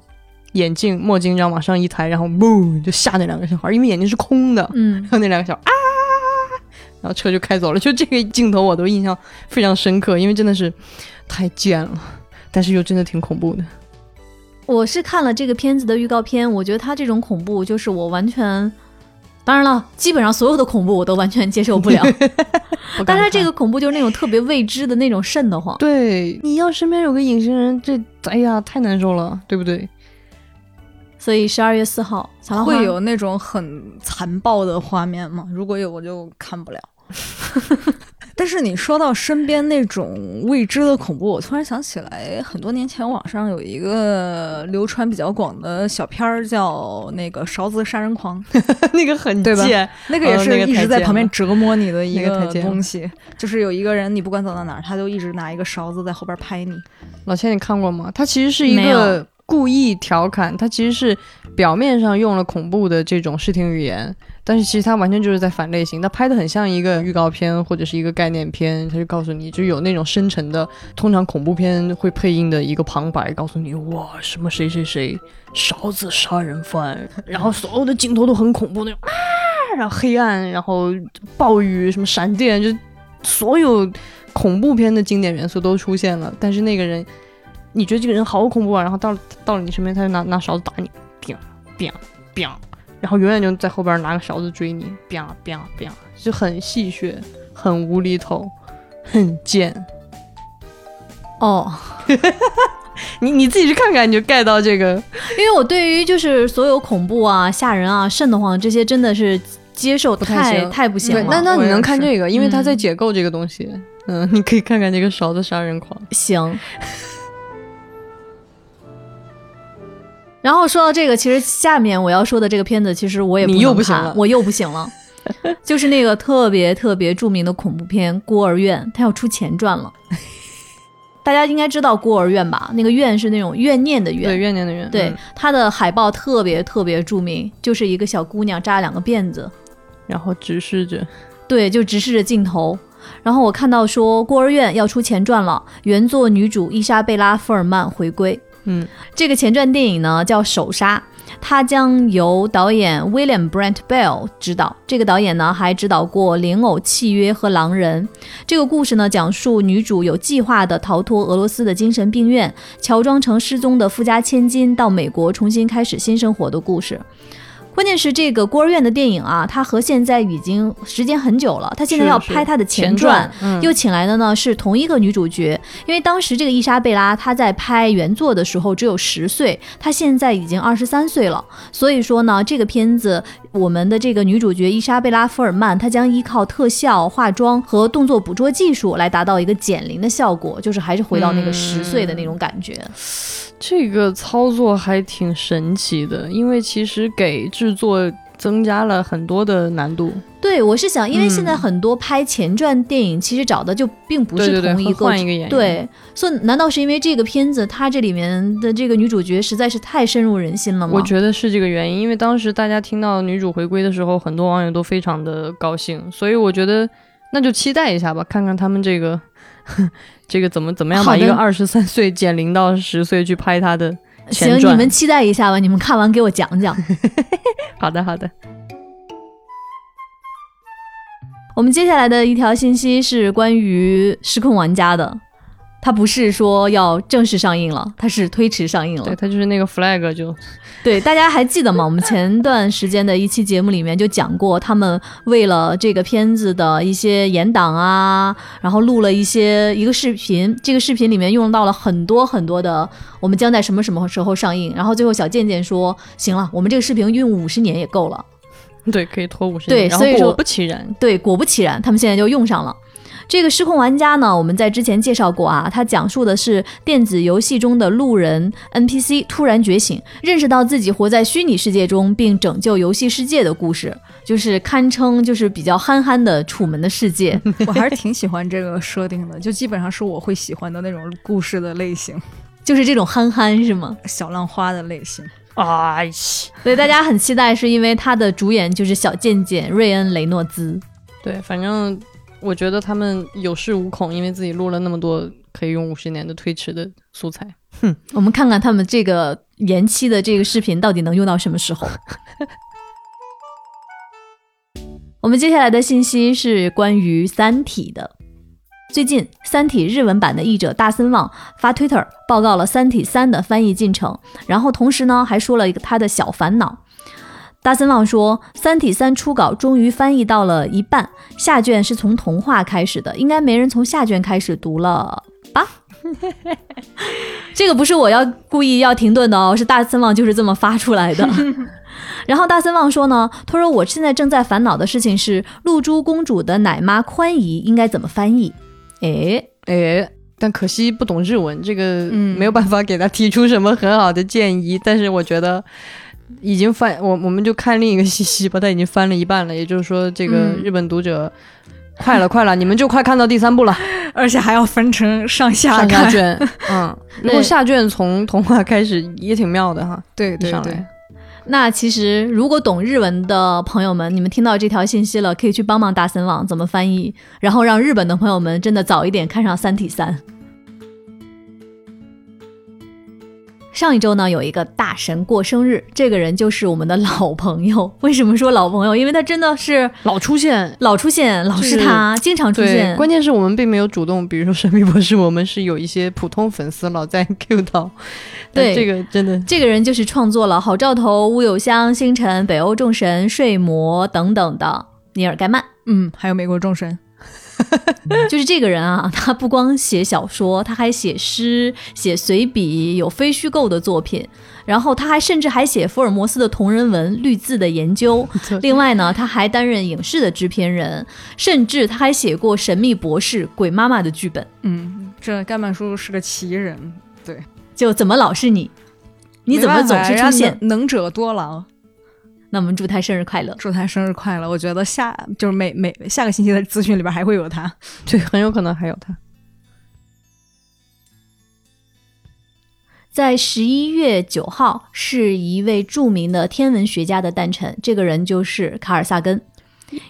Speaker 2: 眼镜、墨镜这样往上一抬，然后嘣就吓那两个小孩儿，因为眼睛是空的，
Speaker 1: 嗯
Speaker 2: 然后那两个小孩啊，然后车就开走了。就这个镜头我都印象非常深刻，因为真的是太贱了，但是又真的挺恐怖的。
Speaker 1: 我是看了这个片子的预告片，我觉得他这种恐怖就是我完全，当然了，基本上所有的恐怖我都完全接受不了。但是这个恐怖就是那种特别未知的那种瘆得慌。
Speaker 2: 对，你要身边有个隐形人，这哎呀太难受了，对不对？
Speaker 1: 所以十二月四号，
Speaker 3: 会有那种很残暴的画面吗？如果有，我就看不了。但是你说到身边那种未知的恐怖，我突然想起来，很多年前网上有一个流传比较广的小片儿，叫那个《勺子杀人狂》，
Speaker 2: 那个很
Speaker 3: 对吧
Speaker 2: 贱，
Speaker 3: 那个也是一直在旁边折磨你的一
Speaker 2: 个
Speaker 3: 东西。就是有一个人，你不管走到哪儿，他就一直拿一个勺子在后边拍你。
Speaker 2: 老千你看过吗？他其实是一个故意调侃，他其实是表面上用了恐怖的这种视听语言，但是其实它完全就是在反类型，它拍的很像一个预告片或者是一个概念片，它就告诉你就有那种深沉的，通常恐怖片会配音的一个旁白，告诉你哇什么谁谁谁勺子杀人犯，然后所有的镜头都很恐怖那种啊，然后黑暗，然后暴雨什么闪电，就所有恐怖片的经典元素都出现了，但是那个人。你觉得这个人好恐怖啊，然后到了到了你身边，他就拿拿勺子打你，biang biang biang，然后永远就在后边拿个勺子追你，biang biang biang，就很戏谑，很无厘头，很贱。
Speaker 1: 哦，
Speaker 2: 你你自己去看看，你就 get 到这个。
Speaker 1: 因为我对于就是所有恐怖啊、吓人啊、瘆得慌这些，真的是接受
Speaker 2: 不太
Speaker 1: 太不行了。
Speaker 2: 那那你能看这个，因为他在
Speaker 1: 嗯
Speaker 2: 解构这个东西。嗯，你可以看看这个勺子杀人狂。
Speaker 1: 行。然后说到这个，其实下面我要说的这个片子，其实我也
Speaker 2: 你又不行了
Speaker 1: 我又不行了。就是那个特别特别著名的恐怖片《孤儿院》，它要出前传了。大家应该知道孤儿院吧？那个院是那种怨念的怨
Speaker 2: 对，
Speaker 1: 怨。
Speaker 2: 怨念的怨。
Speaker 1: 对
Speaker 2: 嗯，
Speaker 1: 它的海报特别特别著名，就是一个小姑娘扎两个辫子，
Speaker 2: 然后直视着。
Speaker 1: 对，就直视着镜头。然后我看到说孤儿院要出前传了，原作女主伊莎贝拉·福尔曼回归。
Speaker 2: 嗯，
Speaker 1: 这个前传电影呢叫《手杀》，它将由导演 William Brent Bell 执导。这个导演呢还执导过《莲藕契约》和《狼人》。这个故事呢讲述女主有计划的逃脱俄罗斯的精神病院，乔装成失踪的富家千金，到美国重新开始新生活的故事。关键是这个孤儿院的电影啊，它和现在已经时间很久了，它现在要拍它的前
Speaker 2: 前
Speaker 1: 传，
Speaker 2: 嗯，
Speaker 1: 又请来的呢是同一个女主角，因为当时这个伊莎贝拉她在拍原作的时候只有十岁，她现在已经二十三岁了，所以说呢，这个片子我们的这个女主角伊莎贝拉·福尔曼，她将依靠特效、化妆和动作捕捉技术来达到一个减龄的效果，就是还是回到那个十岁的那种感觉。
Speaker 2: 这个操作还挺神奇的，因为其实给制作增加了很多的难度。
Speaker 1: 对，我是想，因为现在
Speaker 2: 嗯
Speaker 1: 很多拍前传电影，其实找的就并不是同一个
Speaker 2: 换一个演员。
Speaker 1: 对，所以难道是因为这个片子它这里面的这个女主角实在是太深入人心了吗？
Speaker 2: 我觉得是这个原因，因为当时大家听到女主回归的时候，很多网友都非常的高兴，所以我觉得那就期待一下吧，看看他们这个 这个怎么怎么样把一个二十三岁 减龄到十岁去拍他的前
Speaker 1: 行，你们期待一下吧，你们看完给我讲讲。
Speaker 2: 好的好的，
Speaker 1: 我们接下来的一条信息是关于《失控玩家》的，它不是说要正式上映了，它是推迟上映了
Speaker 2: 对。他就是那个 flag 就
Speaker 1: 对，大家还记得吗？我们前段时间的一期节目里面就讲过，他们为了这个片子的一些延档啊，然后录了一些一个视频，这个视频里面用到了很多很多的我们将在什么什么时候上映，然后最后小贱贱说，行了，我们这个视频用五十年也够了。
Speaker 2: 对可以拖五十
Speaker 1: 对
Speaker 2: 年，然后
Speaker 1: 所以说
Speaker 2: 果不其然，
Speaker 1: 对，果不其然，他们现在就用上了。这个失控玩家呢，我们在之前介绍过啊，它讲述的是电子游戏中的路人 NPC 突然觉醒，认识到自己活在虚拟世界中，并拯救游戏世界的故事，就是堪称就是比较憨憨的楚门的世界。
Speaker 3: 我还是挺喜欢这个设定的，就基本上是我会喜欢的那种故事的类型，
Speaker 1: 就是这种憨憨是吗？
Speaker 3: 小浪花的类型。
Speaker 2: 哎，
Speaker 1: 所以大家很期待，是因为他的主演就是小贱贱瑞恩雷诺兹。
Speaker 2: 对，反正我觉得他们有恃无恐，因为自己录了那么多可以用五十年的推迟的素材。
Speaker 1: 哼我们看看他们这个延期的这个视频到底能用到什么时候。我们接下来的信息是关于《三体》的。最近，《三体》日文版的译者大森望发推特报告了《三体三》的翻译进程，然后同时呢还说了一个他的小烦恼。大森望说，《三体三》初稿终于翻译到了一半，下卷是从童话开始的，应该没人从下卷开始读了吧？这个不是我要故意要停顿的哦，是大森望就是这么发出来的。然后大森望说呢，他说我现在正在烦恼的事情是露珠公主的奶妈宽姨应该怎么翻译？诶，
Speaker 2: 哎，但可惜不懂日文，这个
Speaker 3: 嗯
Speaker 2: 没有办法给他提出什么很好的建议。但是我觉得已经翻，我我们就看另一个信息吧，它已经翻了一半了，也就是说，这个
Speaker 3: 嗯
Speaker 2: 日本读者。快了，快了，你们就快看到第三部了，
Speaker 3: 而且还要分成上下
Speaker 2: 上下。卷。嗯，如果下卷从童话开始也挺妙的哈。
Speaker 3: 对对对
Speaker 1: 那其实如果懂日文的朋友们，你们听到这条信息了，可以去帮忙大森网怎么翻译，然后让日本的朋友们真的早一点看上《三体三》。上一周呢，有一个大神过生日，这个人就是我们的老朋友。为什么说老朋友？因为他真的是
Speaker 2: 老出现，
Speaker 1: 老出现，老是他，经常出，现。
Speaker 2: 关键是我们并没有主动，比如说神秘博士，我们是有一些普通粉丝老在 Q 到。
Speaker 1: 对
Speaker 2: 这个真的
Speaker 1: 这个人就是创作了《好兆头》《乌有香》《星辰》《北欧众神》《睡魔》等等的尼尔盖曼。
Speaker 3: 嗯，还有美国众神，
Speaker 1: 就是这个人啊，他不光写小说，他还写诗、写随笔，有非虚构的作品。然后他还甚至还写福尔摩斯的同人文、绿字的研究。另外呢，他还担任影视的制片人，甚至他还写过《神秘博士》《鬼妈妈》的剧本。
Speaker 3: 嗯，这盖曼叔叔是个奇人，对
Speaker 1: 就怎么老是你？你怎么总是出现？
Speaker 3: 能能者多劳，
Speaker 1: 那我们祝他生日快乐。
Speaker 3: 祝他生日快乐！我觉得下就是每每下个星期的资讯里边还会有他。
Speaker 2: 对，很有可能还有他。
Speaker 1: 在十一月九号，是一位著名的天文学家的诞辰，这个人就是卡尔萨根。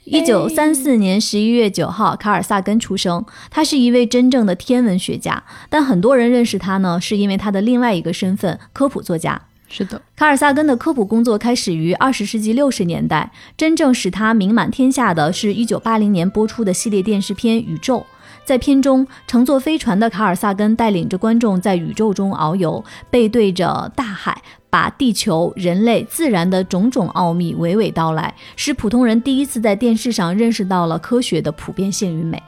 Speaker 1: 一九三四年十一月九号，卡尔萨根出生。他是一位真正的天文学家，但很多人认识他呢，是因为他的另外一个身份——科普作家。
Speaker 2: 是的，
Speaker 1: 卡尔萨根的科普工作开始于二十世纪六十年代，真正使他名满天下的是一九八零年播出的系列电视片《宇宙》。在片中，乘坐飞船的卡尔萨根带领着观众在宇宙中遨游，背对着大海，把地球、人类、自然的种种奥秘娓娓道来，使普通人第一次在电视上认识到了科学的普遍性与美。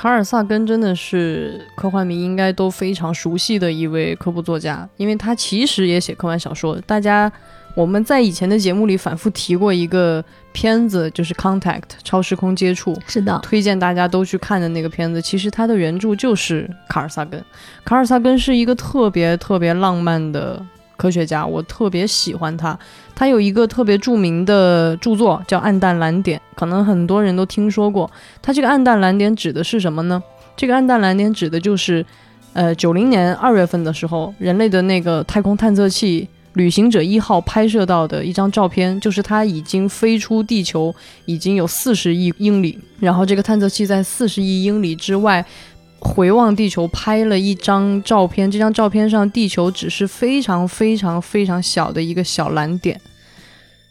Speaker 2: 卡尔萨根真的是科幻迷应该都非常熟悉的一位科普作家，因为他其实也写科幻小说。大家我们在以前的节目里反复提过一个片子，就是《Contact》超时空接触，
Speaker 1: 是的，
Speaker 2: 推荐大家都去看的那个片子。其实它的原著就是卡尔萨根。卡尔萨根是一个特别特别浪漫的科学家，我特别喜欢他。他有一个特别著名的著作叫《暗淡蓝点》，可能很多人都听说过。他这个暗淡蓝点指的是什么呢？这个暗淡蓝点指的就是，呃，九零年二月份的时候，人类的那个太空探测器旅行者一号拍摄到的一张照片，就是它已经飞出地球已经有四十亿英里，然后这个探测器在四十亿英里之外回望地球拍了一张照片，这张照片上地球只是非常非常非常小的一个小蓝点，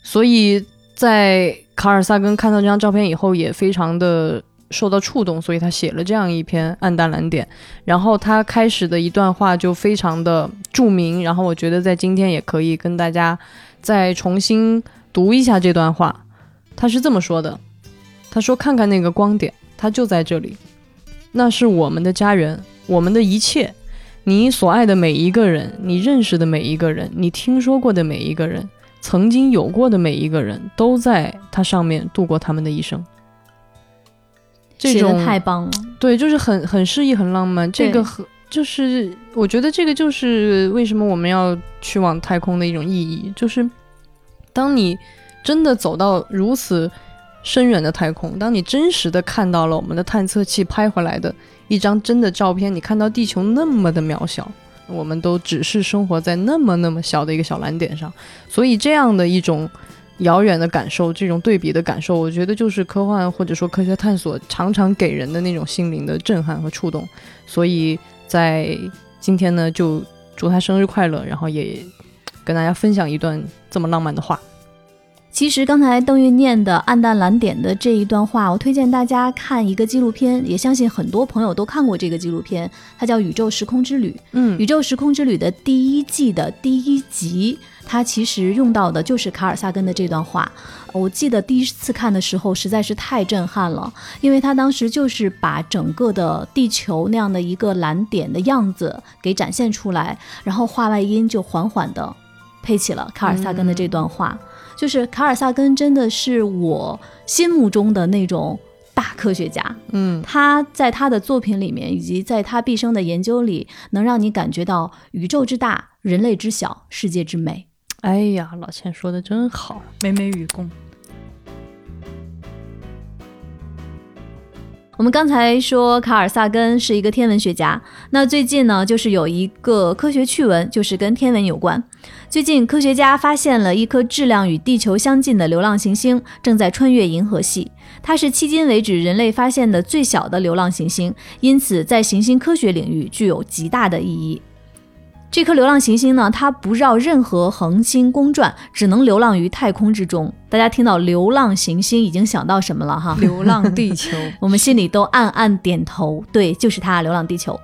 Speaker 2: 所以在卡尔萨根看到这张照片以后，也非常的受到触动，所以他写了这样一篇《暗淡蓝点》。然后他开始的一段话就非常的著名，然后我觉得在今天也可以跟大家再重新读一下这段话。他是这么说的：“他说，看看那个光点，它就在这里，那是我们的家园，我们的一切。你所爱的每一个人，你认识的每一个人，你听说过的每一个人。”曾经有过的每一个人都在它上面度过他们的一生。这种
Speaker 1: 太棒了。
Speaker 2: 对，就是很很诗意、很浪漫。这个很就是，我觉得这个就是为什么我们要去往太空的一种意义，就是当你真的走到如此深远的太空，当你真实的看到了我们的探测器拍回来的一张真的照片，你看到地球那么的渺小。我们都只是生活在那么那么小的一个小蓝点上，所以这样的一种遥远的感受，这种对比的感受，我觉得就是科幻或者说科学探索常常给人的那种心灵的震撼和触动。所以在今天呢，就祝他生日快乐，然后也跟大家分享一段这么浪漫的话。
Speaker 1: 其实刚才邓韵念的《暗淡蓝点》的这一段话，我推荐大家看一个纪录片，也相信很多朋友都看过这个纪录片，它叫《宇宙时空之旅》。
Speaker 2: 嗯
Speaker 1: 宇宙时空之旅的第一季的第一集，它其实用到的就是卡尔萨根的这段话。我记得第一次看的时候实在是太震撼了，因为他当时就是把整个的地球那样的一个蓝点的样子给展现出来，然后话外音就缓缓的配起了卡尔萨根的这段话。就是卡尔萨根真的是我心目中的那种大科学家，
Speaker 2: 嗯，
Speaker 1: 他在他的作品里面，以及在他毕生的研究里，能让你感觉到宇宙之大，人类之小，世界之美。
Speaker 2: 哎呀，老钱说的真好。
Speaker 3: 美美与共。
Speaker 1: 我们刚才说卡尔萨根是一个天文学家，那最近呢，就是有一个科学趣闻，就是跟天文有关。最近科学家发现了一颗质量与地球相近的流浪行星，正在穿越银河系。它是迄今为止人类发现的最小的流浪行星，因此在行星科学领域具有极大的意义。这颗流浪行星呢，它不绕任何恒星公转，只能流浪于太空之中。大家听到流浪行星已经想到什么了哈？
Speaker 3: 流浪地球，
Speaker 1: 我们心里都暗暗点头。对，就是它，流浪地球。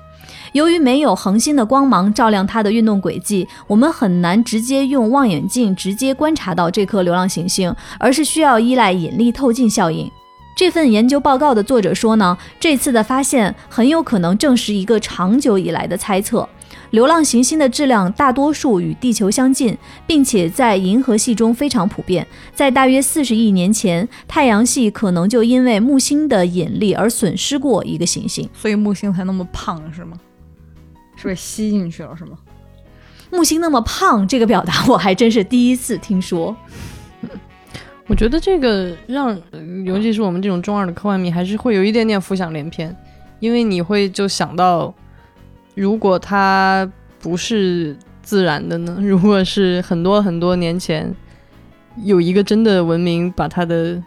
Speaker 1: 由于没有恒星的光芒照亮它的运动轨迹，我们很难直接用望远镜直接观察到这颗流浪行星，而是需要依赖引力透镜效应。这份研究报告的作者说呢，这次的发现很有可能证实一个长久以来的猜测。流浪行星的质量大多数与地球相近，并且在银河系中非常普遍。在大约四十亿年前，太阳系可能就因为木星的引力而损失过一个行星，
Speaker 3: 所以木星才那么胖，是吗？是被吸进去了，是吗？
Speaker 1: 木星那么胖，这个表达我还真是第一次听说。
Speaker 2: 我觉得这个让，尤其是我们这种中二的科幻迷，还是会有一点点浮想联翩，因为你会就想到。如果它不是自然的呢？如果是很多很多年前有一个真的文明把它的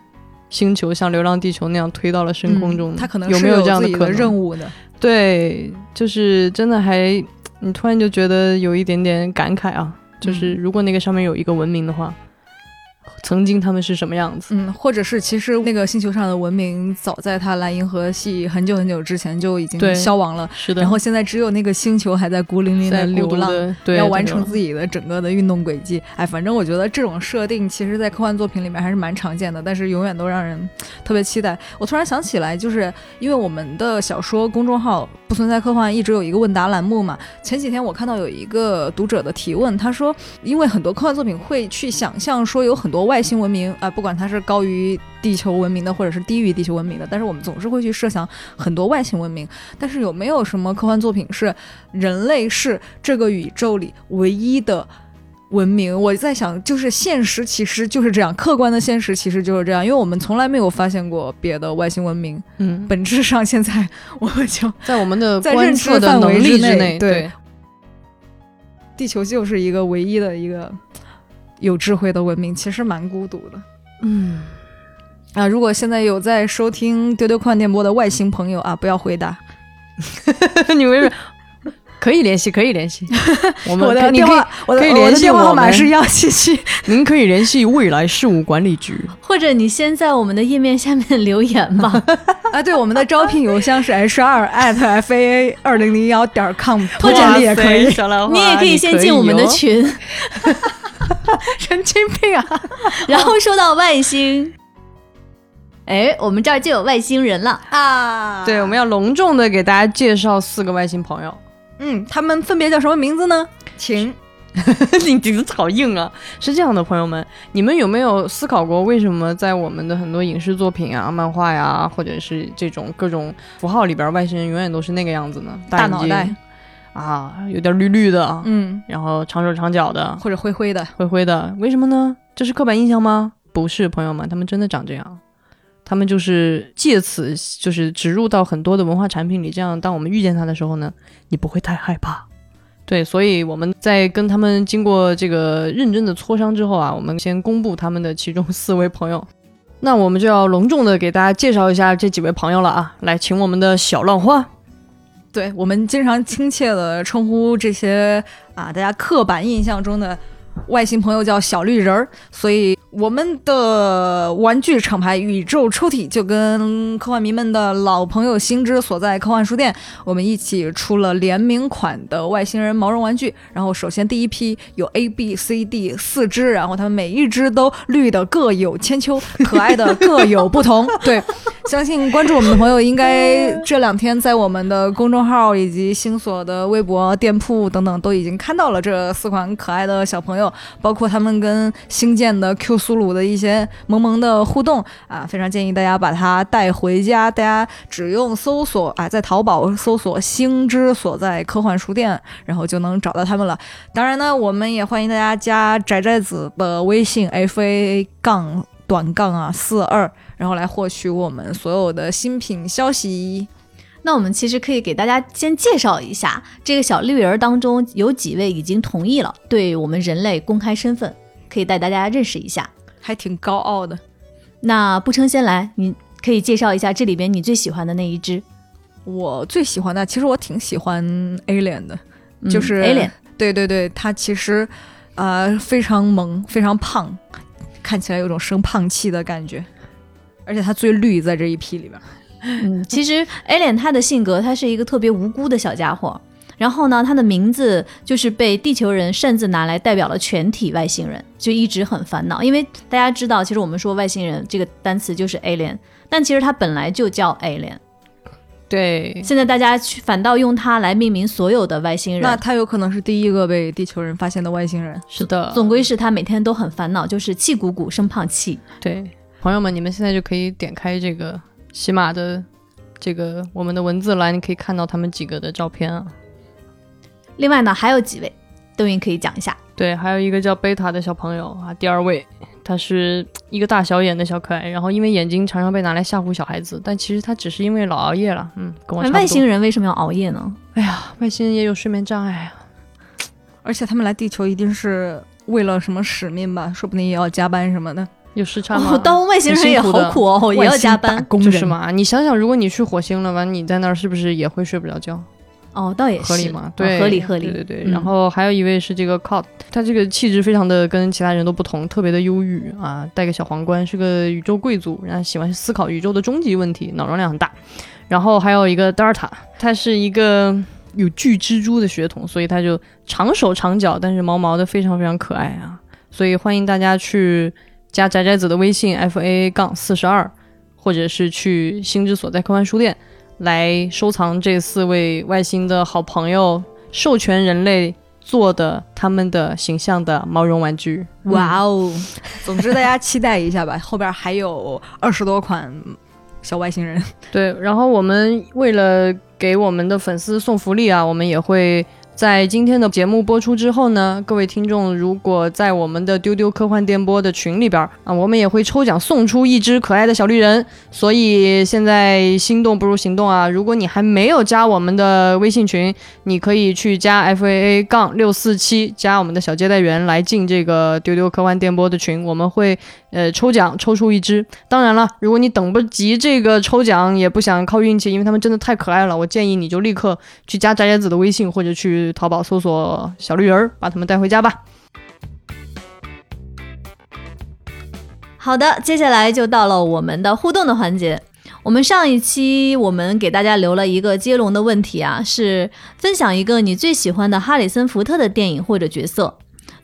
Speaker 2: 星球像《流浪地球》那样推到了深空中，
Speaker 3: 它可能
Speaker 2: 有没有这样
Speaker 3: 的
Speaker 2: 可能
Speaker 3: 任务的？
Speaker 2: 对，就是真的还，你突然就觉得有一点点感慨啊！就是如果那个上面有一个文明的话。曾经他们是什么样子？
Speaker 3: 嗯，或者是其实那个星球上的文明，早在它来银河系很久很久之前就已经消亡了。
Speaker 2: 是的。
Speaker 3: 然后现在只有那个星球还在孤零零的流浪，对
Speaker 2: 要
Speaker 3: 完成自己的整个的运动轨迹。哎，反正我觉得这种设定，其实在科幻作品里面还是蛮常见的，但是永远都让人特别期待。我突然想起来，就是因为我们的小说公众号不存在科幻一直有一个问答栏目嘛。前几天我看到有一个读者的提问，他说，因为很多科幻作品会去想象说有很多。外星文明啊，不管它是高于地球文明的，或者是低于地球文明的，但是我们总是会去设想很多外星文明。但是有没有什么科幻作品是人类是这个宇宙里唯一的文明？我在想，就是现实其实就是这样，客观的现实其实就是这样，因为我们从来没有发现过别的外星文明。
Speaker 2: 嗯，
Speaker 3: 本质上现在我们就
Speaker 2: 在我们的
Speaker 3: 在认知
Speaker 2: 范
Speaker 3: 围
Speaker 2: 之
Speaker 3: 内，
Speaker 2: 对，
Speaker 3: 地球就是一个唯一的一个。有智慧的文明其实蛮孤独的，
Speaker 2: 嗯，
Speaker 3: 啊，如果现在有在收听丢丢快电波的外星朋友啊，不要回答，
Speaker 2: 你为什么？可以联系，可以联系。我们
Speaker 3: 的电话，我的电话号码是幺七七。
Speaker 2: 您可以联系未来事务管理局，
Speaker 1: 或者你先在我们的页面下面留言吧。
Speaker 3: 啊，对，我们的招聘邮箱是 h 二 at faa 二零零幺点 com，
Speaker 1: 或者
Speaker 3: 你也可以，
Speaker 1: 你也可以先进我们的群。
Speaker 3: 神经病啊！
Speaker 1: 然后说到外星，哎，我们这儿就有外星人了
Speaker 3: 啊！
Speaker 2: 对，我们要隆重的给大家介绍四个外星朋友。
Speaker 3: 嗯，他们分别叫什么名字呢？请，
Speaker 2: 你底子好硬啊！是这样的，朋友们，你们有没有思考过，为什么在我们的很多影视作品啊、漫画呀，或者是这种各种符号里边，外星人永远都是那个样子呢？
Speaker 3: 大脑袋。
Speaker 2: 啊，有点绿绿的，
Speaker 3: 嗯，
Speaker 2: 然后长手长脚的，
Speaker 3: 或者灰灰的，
Speaker 2: 灰灰的，为什么呢？这是刻板印象吗？不是，朋友们，他们真的长这样，他们就是借此就是植入到很多的文化产品里，这样当我们遇见他的时候呢，你不会太害怕。对，所以我们在跟他们经过这个认真的磋商之后啊，我们先公布他们的其中四位朋友，那我们就要隆重的给大家介绍一下这几位朋友了啊，来，请我们的小浪花。
Speaker 3: 对我们经常亲切的称呼这些啊，大家刻板印象中的外星朋友叫小绿人儿，所以。我们的玩具厂牌宇宙抽屉就跟科幻迷们的老朋友星之所在科幻书店，我们一起出了联名款的外星人毛绒玩具。然后首先第一批有 A、B、C、D 四只，然后它们每一只都绿的各有千秋，可爱的各有不同。对，相信关注我们的朋友应该这两天在我们的公众号以及星所的微博店铺等等都已经看到了这四款可爱的小朋友，包括他们跟星舰的 Q。苏鲁的一些萌萌的互动啊，非常建议大家把它带回家。大家只用搜索啊，在淘宝搜索“星之所在科幻书店”，然后就能找到他们了。当然呢，我们也欢迎大家加宅宅子的微信 f a 杠短杠啊四二，然后来获取我们所有的新品消息。
Speaker 1: 那我们其实可以给大家先介绍一下，这个小绿人当中有几位已经同意了对我们人类公开身份，可以带大家认识一下。
Speaker 3: 还挺高傲的。
Speaker 1: 那不称先来，你可以介绍一下这里边你最喜欢的那一只，
Speaker 3: 我最喜欢的，其实我挺喜欢 Alien 的，
Speaker 1: 嗯
Speaker 3: 就是
Speaker 1: Alien。
Speaker 3: 对对对，它其实呃非常萌，非常胖，看起来有种生胖气的感觉，而且它最绿在这一批里边。
Speaker 1: 嗯，其实 Alien 他的性格，他是一个特别无辜的小家伙。然后呢，他的名字就是被地球人擅自拿来代表了全体外星人，就一直很烦恼。因为大家知道，其实我们说外星人这个单词就是 alien，但其实它本来就叫 alien。
Speaker 2: 对，
Speaker 1: 现在大家去反倒用它来命名所有的外星人，
Speaker 3: 那他有可能是第一个被地球人发现的外星人。
Speaker 2: 是的，
Speaker 1: 总归是他每天都很烦恼，就是气鼓鼓生胖气。
Speaker 2: 对，朋友们，你们现在就可以点开这个喜马的这个我们的文字栏，你可以看到他们几个的照片啊。
Speaker 1: 另外呢，还有几位，邓云可以讲一下。
Speaker 2: 对，还有一个叫贝塔的小朋友啊，第二位，他是一个大小眼的小可爱，然后因为眼睛常常被拿来吓唬小孩子，但其实他只是因为老熬夜了，嗯，跟我差不多。
Speaker 1: 哎外星人为什么要熬夜呢？
Speaker 2: 哎呀，外星人也有睡眠障碍啊。
Speaker 3: 而且他们来地球一定是为了什么使命吧？说不定也要加班什么的。
Speaker 2: 有时差吗？
Speaker 1: 哦，当外星人也好苦哦，也要加班
Speaker 2: 就是嘛，你想想，如果你去火星了，完你在那儿是不是也会睡不着觉？
Speaker 1: 哦，倒也是
Speaker 2: 合理吗？
Speaker 1: 哦
Speaker 2: 对，
Speaker 1: 合理合理。
Speaker 2: 对对对。
Speaker 1: 嗯
Speaker 2: 然后还有一位是这个 Cot，他这个气质非常的跟其他人都不同，特别的忧郁啊，戴个小皇冠，是个宇宙贵族，然后喜欢思考宇宙的终极问题，脑容量很大。然后还有一个 Darta，他是一个有巨蜘蛛的血统，所以他就长手长脚，但是毛毛的，非常非常可爱啊。所以欢迎大家去加宅宅子的微信 f a a 杠四十二，或者是去星之所在科幻书店。来收藏这四位外星的好朋友授权人类做的他们的形象的毛绒玩具。
Speaker 1: 哇哦，
Speaker 3: 总之，大家期待一下吧，后边还有二十多款小外星人。
Speaker 2: 对，然后我们为了给我们的粉丝送福利啊，我们也会。在今天的节目播出之后呢，各位听众如果在我们的丢丢科幻电波的群里边儿啊，我们也会抽奖送出一只可爱的小绿人。所以现在心动不如行动啊！如果你还没有加我们的微信群，你可以去加 F A A 杠六四七，加我们的小接待员来进这个丢丢科幻电波的群，我们会呃抽奖抽出一只。当然了，如果你等不及这个抽奖，也不想靠运气，因为他们真的太可爱了，我建议你就立刻去加宅宅子的微信，或者去淘宝搜索小绿人，把他们带回家吧。
Speaker 1: 好的，接下来就到了我们的互动的环节。我们上一期我们给大家留了一个接龙的问题啊，是分享一个你最喜欢的哈里森福特的电影或者角色。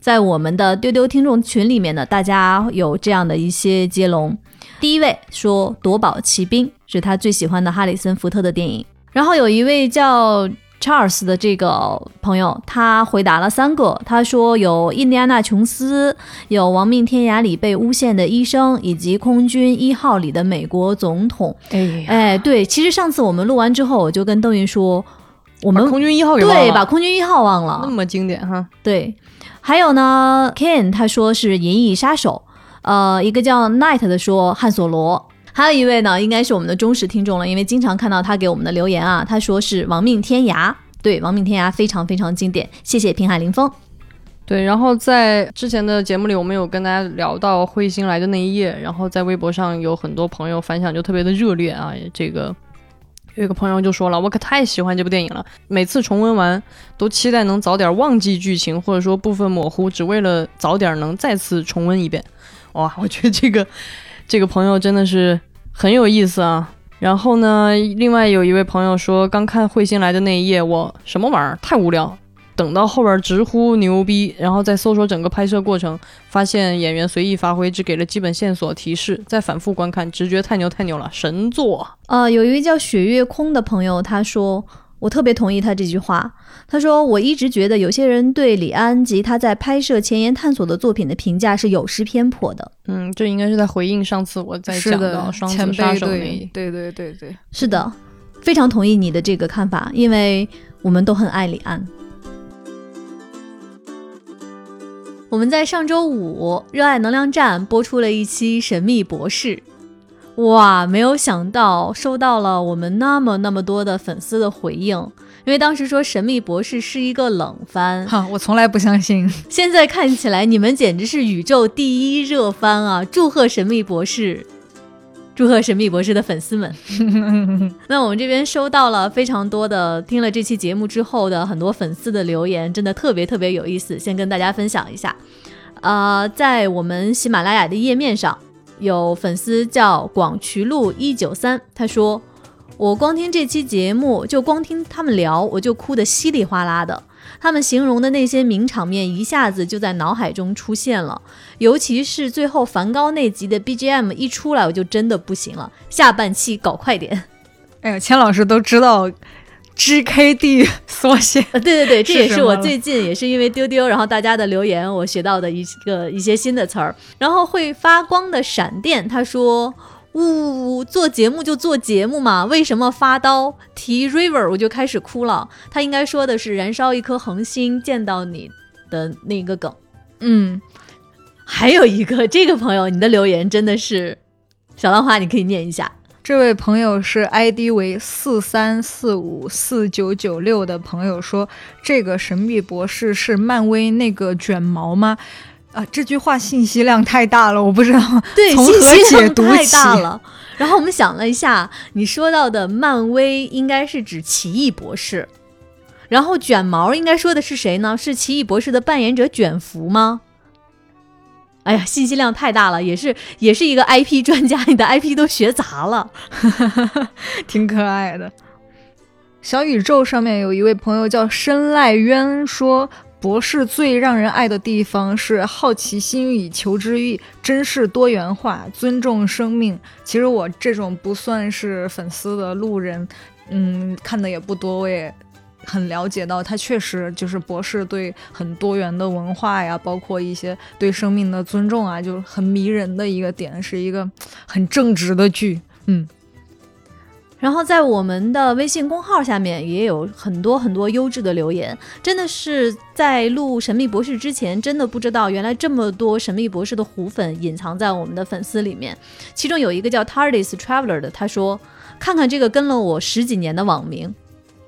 Speaker 1: 在我们的丢丢听众群里面呢，大家有这样的一些接龙。第一位说《夺宝奇兵》是他最喜欢的哈里森福特的电影，然后有一位叫 Charles 的这个朋友，他回答了三个，他说有印第安纳琼斯，有《亡命天涯》里被诬陷的医生，以及《空军一号》里的美国总统。
Speaker 2: 哎，
Speaker 1: 哎，对，其实上次我们录完之后，我就跟邓云说，我们
Speaker 2: 空军一号给忘了
Speaker 1: 对把空军一号忘了，
Speaker 2: 那么经典哈。
Speaker 1: 对，还有呢，Ken 他说是《银翼杀手》，呃，一个叫 Knight 的说汉索罗，还有一位呢，应该是我们的忠实听众了，因为经常看到他给我们的留言啊，他说是《亡命天涯》，对，《亡命天涯》非常非常经典，谢谢平海林峰。
Speaker 2: 对，然后在之前的节目里，我们有跟大家聊到彗星来的那一夜，然后在微博上有很多朋友反响就特别的热烈啊。这个有个朋友就说了，我可太喜欢这部电影了，每次重温完都期待能早点忘记剧情，或者说部分模糊，只为了早点能再次重温一遍。哇，我觉得这个这个朋友真的是很有意思啊。然后呢，另外有一位朋友说，刚看彗星来的那一夜，我什么玩意儿，太无聊。等到后边直呼牛逼，然后再搜索整个拍摄过程，发现演员随意发挥，只给了基本线索提示，再反复观看，直觉太牛太牛了，神作！
Speaker 1: 呃，有一位叫雪月空的朋友，他说。我特别同意他这句话。他说：“我一直觉得有些人对李安及他在拍摄前沿探索的作品的评价是有失偏颇的。
Speaker 2: 嗯，这应该是在回应上次我在讲到
Speaker 3: 的，
Speaker 2: 双
Speaker 3: 前
Speaker 2: 子杀手
Speaker 3: 对
Speaker 2: 一
Speaker 3: 对对对对，
Speaker 1: 是的，非常同意你的这个看法，因为我们都很爱李安。我们在上周五热爱能量站播出了一期《神秘博士》，哇，没有想到收到了我们那么那么多的粉丝的回应，因为当时说《神秘博士》是一个冷番，
Speaker 3: 哈，我从来不相信。
Speaker 1: 现在看起来你们简直是宇宙第一热番啊！祝贺《神秘博士》。祝贺神秘博士的粉丝们。那我们这边收到了非常多的听了这期节目之后的很多粉丝的留言，真的特别特别有意思，先跟大家分享一下。呃，在我们喜马拉雅的页面上有粉丝叫广渠路一九三，他说我光听这期节目，就光听他们聊，我就哭得稀里哗啦的。他们形容的那些名场面一下子就在脑海中出现了，尤其是最后梵高那集的 BGM 一出来，我就真的不行了。下半期搞快点！
Speaker 3: 哎呀，钱老师都知道 GKD 缩写，
Speaker 1: 对对对，这也是我最近也是因为丢丢，然后大家的留言，我学到的一个一些新的词儿。然后会发光的闪电，他说。呜，做节目就做节目嘛，为什么发刀提 River 我就开始哭了？他应该说的是燃烧一颗恒星见到你的那个梗。
Speaker 3: 嗯，
Speaker 1: 还有一个这个朋友，你的留言真的是小浪花，你可以念一下。
Speaker 3: 这位朋友是 ID 为四三四五四九九六的朋友说：“这个神秘博士是漫威那个卷毛吗？”啊，这句话信息量太大了，我不知道
Speaker 1: 对，
Speaker 3: 从
Speaker 1: 信息
Speaker 3: 何解
Speaker 1: 量太
Speaker 3: 读起。
Speaker 1: 大了。然后我们想了一下，你说到的漫威应该是指奇异博士，然后卷毛应该说的是谁呢？是奇异博士的扮演者卷福吗？哎呀，信息量太大了，也是也是一个 IP 专家，你的 IP 都学杂了。
Speaker 3: 挺可爱的。小宇宙上面有一位朋友叫深濑渊说。博士最让人爱的地方是好奇心与求知欲，真是多元化，尊重生命。其实我这种不算是粉丝的路人，嗯，看的也不多，我也很了解到，他确实就是博士对很多元的文化呀，包括一些对生命的尊重啊，就很迷人的一个点，是一个很正直的剧。嗯，
Speaker 1: 然后在我们的微信公号下面也有很多很多优质的留言，真的是在录《神秘博士》之前，真的不知道原来这么多《神秘博士》的虎粉隐藏在我们的粉丝里面。其中有一个叫 Tardis Traveler 的，他说：“看看这个跟了我十几年的网名。”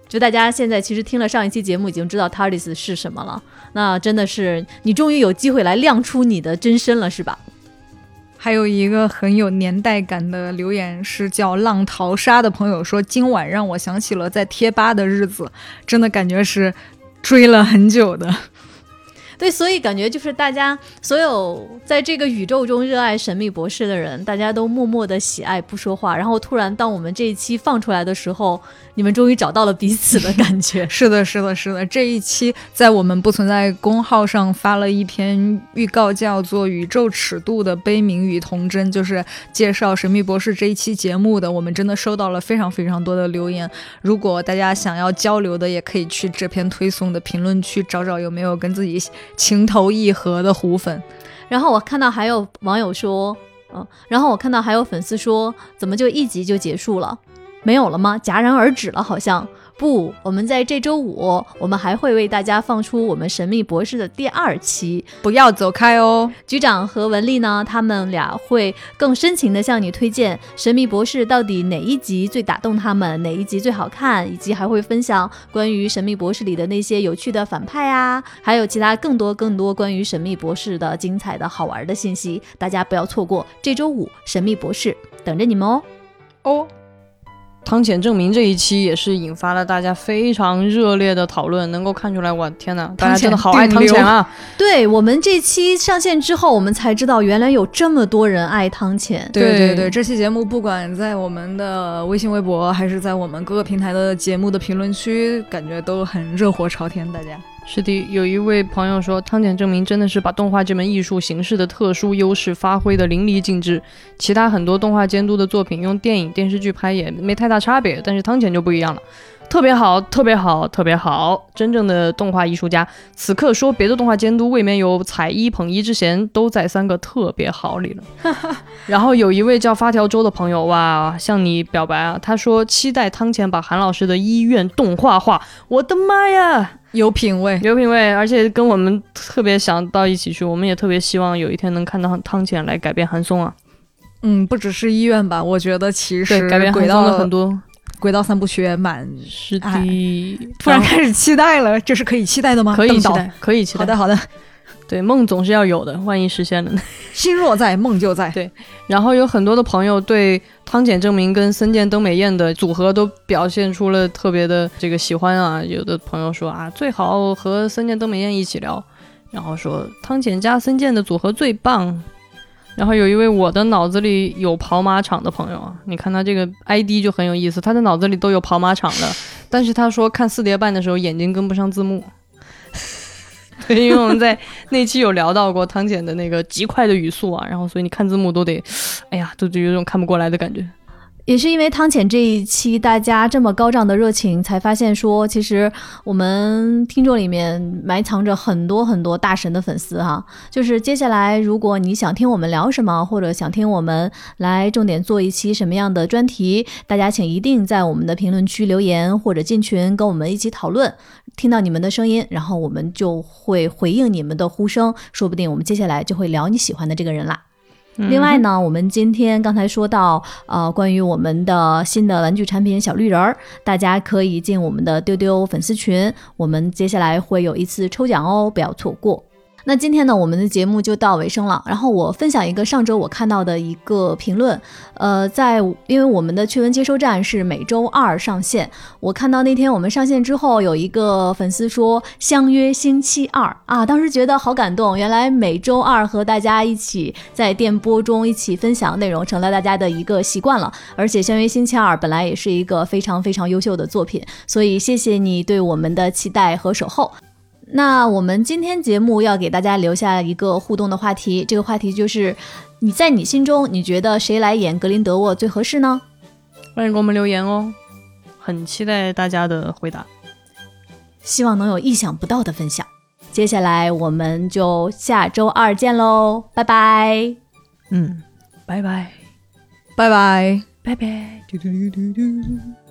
Speaker 1: 就大家现在其实听了上一期节目，已经知道 Tardis 是什么了。那真的是你终于有机会来亮出你的真身了，是吧？
Speaker 3: 还有一个很有年代感的留言是叫浪淘沙的朋友说，今晚让我想起了在贴吧的日子，真的感觉是追了很久的。
Speaker 1: 对，所以感觉就是大家所有在这个宇宙中热爱神秘博士的人，大家都默默的喜爱不说话，然后突然当我们这一期放出来的时候，你们终于找到了彼此的感觉。
Speaker 3: 是的，是的，是的。这一期在我们不存在公号上发了一篇预告，叫做《宇宙尺度的悲鸣与童真》，就是介绍神秘博士这一期节目的。我们真的收到了非常非常多的留言。如果大家想要交流的，也可以去这篇推送的评论区找找有没有跟自己情投意合的虎粉。
Speaker 1: 然后我看到还有网友说，嗯、然后我看到还有粉丝说，怎么就一集就结束了？没有了吗？戛然而止了，好像。不，我们在这周五，我们还会为大家放出我们神秘博士的第二期。
Speaker 3: 不要走开哦！
Speaker 1: 局长和文丽呢，他们俩会更深情的向你推荐《神秘博士》到底哪一集最打动他们，哪一集最好看，以及还会分享关于《神秘博士》里的那些有趣的反派啊，还有其他更多更多关于《神秘博士》的精彩的好玩的信息，大家不要错过这周五《神秘博士》，等着你们哦。
Speaker 3: 哦，
Speaker 2: 汤浅证明这一期也是引发了大家非常热烈的讨论，能够看出来，我，天哪，大家真的好爱汤浅啊！
Speaker 1: 对我们这期上线之后，我们才知道原来有这么多人爱汤浅。
Speaker 2: 对
Speaker 3: 对对对，这期节目不管在我们的微信、微博，还是在我们各个平台的节目的评论区，感觉都很热火朝天。大家
Speaker 2: 是的，有一位朋友说，汤浅证明真的是把动画这门艺术形式的特殊优势发挥的淋漓尽致。其他很多动画监督的作品用电影、电视剧拍也没太大差别，但是汤浅就不一样了。特别好，特别好，特别好！真正的动画艺术家，此刻说别的动画监督未免有踩一捧一之嫌，都在三个特别好里了。然后有一位叫发条周的朋友哇，向你表白啊，他说期待汤浅把韩老师的医院动画化。我的妈呀，
Speaker 3: 有品位，
Speaker 2: 有品位，而且跟我们特别想到一起去，我们也特别希望有一天能看到汤浅来改变韩松啊。
Speaker 3: 嗯，不只是医院吧，我觉得其实
Speaker 2: 改变韩
Speaker 3: 轨道
Speaker 2: 松的很多。
Speaker 3: 轨道三部曲也蛮
Speaker 2: 是的，
Speaker 3: 突然开始期待了，这是可以期待的吗？
Speaker 2: 可以期待，可以期待。
Speaker 3: 好的，好的。
Speaker 2: 对，梦总是要有的，万一实现了呢？
Speaker 3: 心若在，梦就在。
Speaker 2: 对，然后有很多的朋友对汤浅证明跟森见登美彦的组合都表现出了特别的这个喜欢啊。有的朋友说啊，最好和森见登美彦一起聊，然后说汤浅加森见的组合最棒。然后有一位我的脑子里有跑马场的朋友啊，你看他这个 ID 就很有意思，他的脑子里都有跑马场的，但是他说看四叠半的时候眼睛跟不上字幕。对，因为我们在那期有聊到过汤浅的那个极快的语速啊，然后所以你看字幕都得，哎呀，都就有种看不过来的感觉。
Speaker 1: 也是因为汤浅这一期大家这么高涨的热情，才发现说，其实我们听众里面埋藏着很多很多大神的粉丝哈。就是接下来，如果你想听我们聊什么，或者想听我们来重点做一期什么样的专题，大家请一定在我们的评论区留言或者进群跟我们一起讨论。听到你们的声音，然后我们就会回应你们的呼声，说不定我们接下来就会聊你喜欢的这个人啦。另外呢，我们今天刚才说到，呃，关于我们的新的玩具产品小绿人儿，大家可以进我们的丢丢粉丝群，我们接下来会有一次抽奖哦，不要错过。那今天呢，我们的节目就到尾声了。然后我分享一个上周我看到的一个评论，呃，在因为我们的趣闻接收站是每周二上线，我看到那天我们上线之后，有一个粉丝说相约星期二啊，当时觉得好感动。原来每周二和大家一起在电波中一起分享内容，成了大家的一个习惯了。而且相约星期二本来也是一个非常非常优秀的作品，所以谢谢你对我们的期待和守候。那我们今天节目要给大家留下一个互动的话题，这个话题就是你在你心中，你觉得谁来演格林德沃最合适呢？
Speaker 2: 欢迎给我们留言哦，很期待大家的回答，
Speaker 1: 希望能有意想不到的分享。接下来我们就下周二见喽，拜拜。
Speaker 2: 嗯，拜拜，
Speaker 3: 拜拜。
Speaker 2: 拜拜，嘟嘟嘟嘟嘟。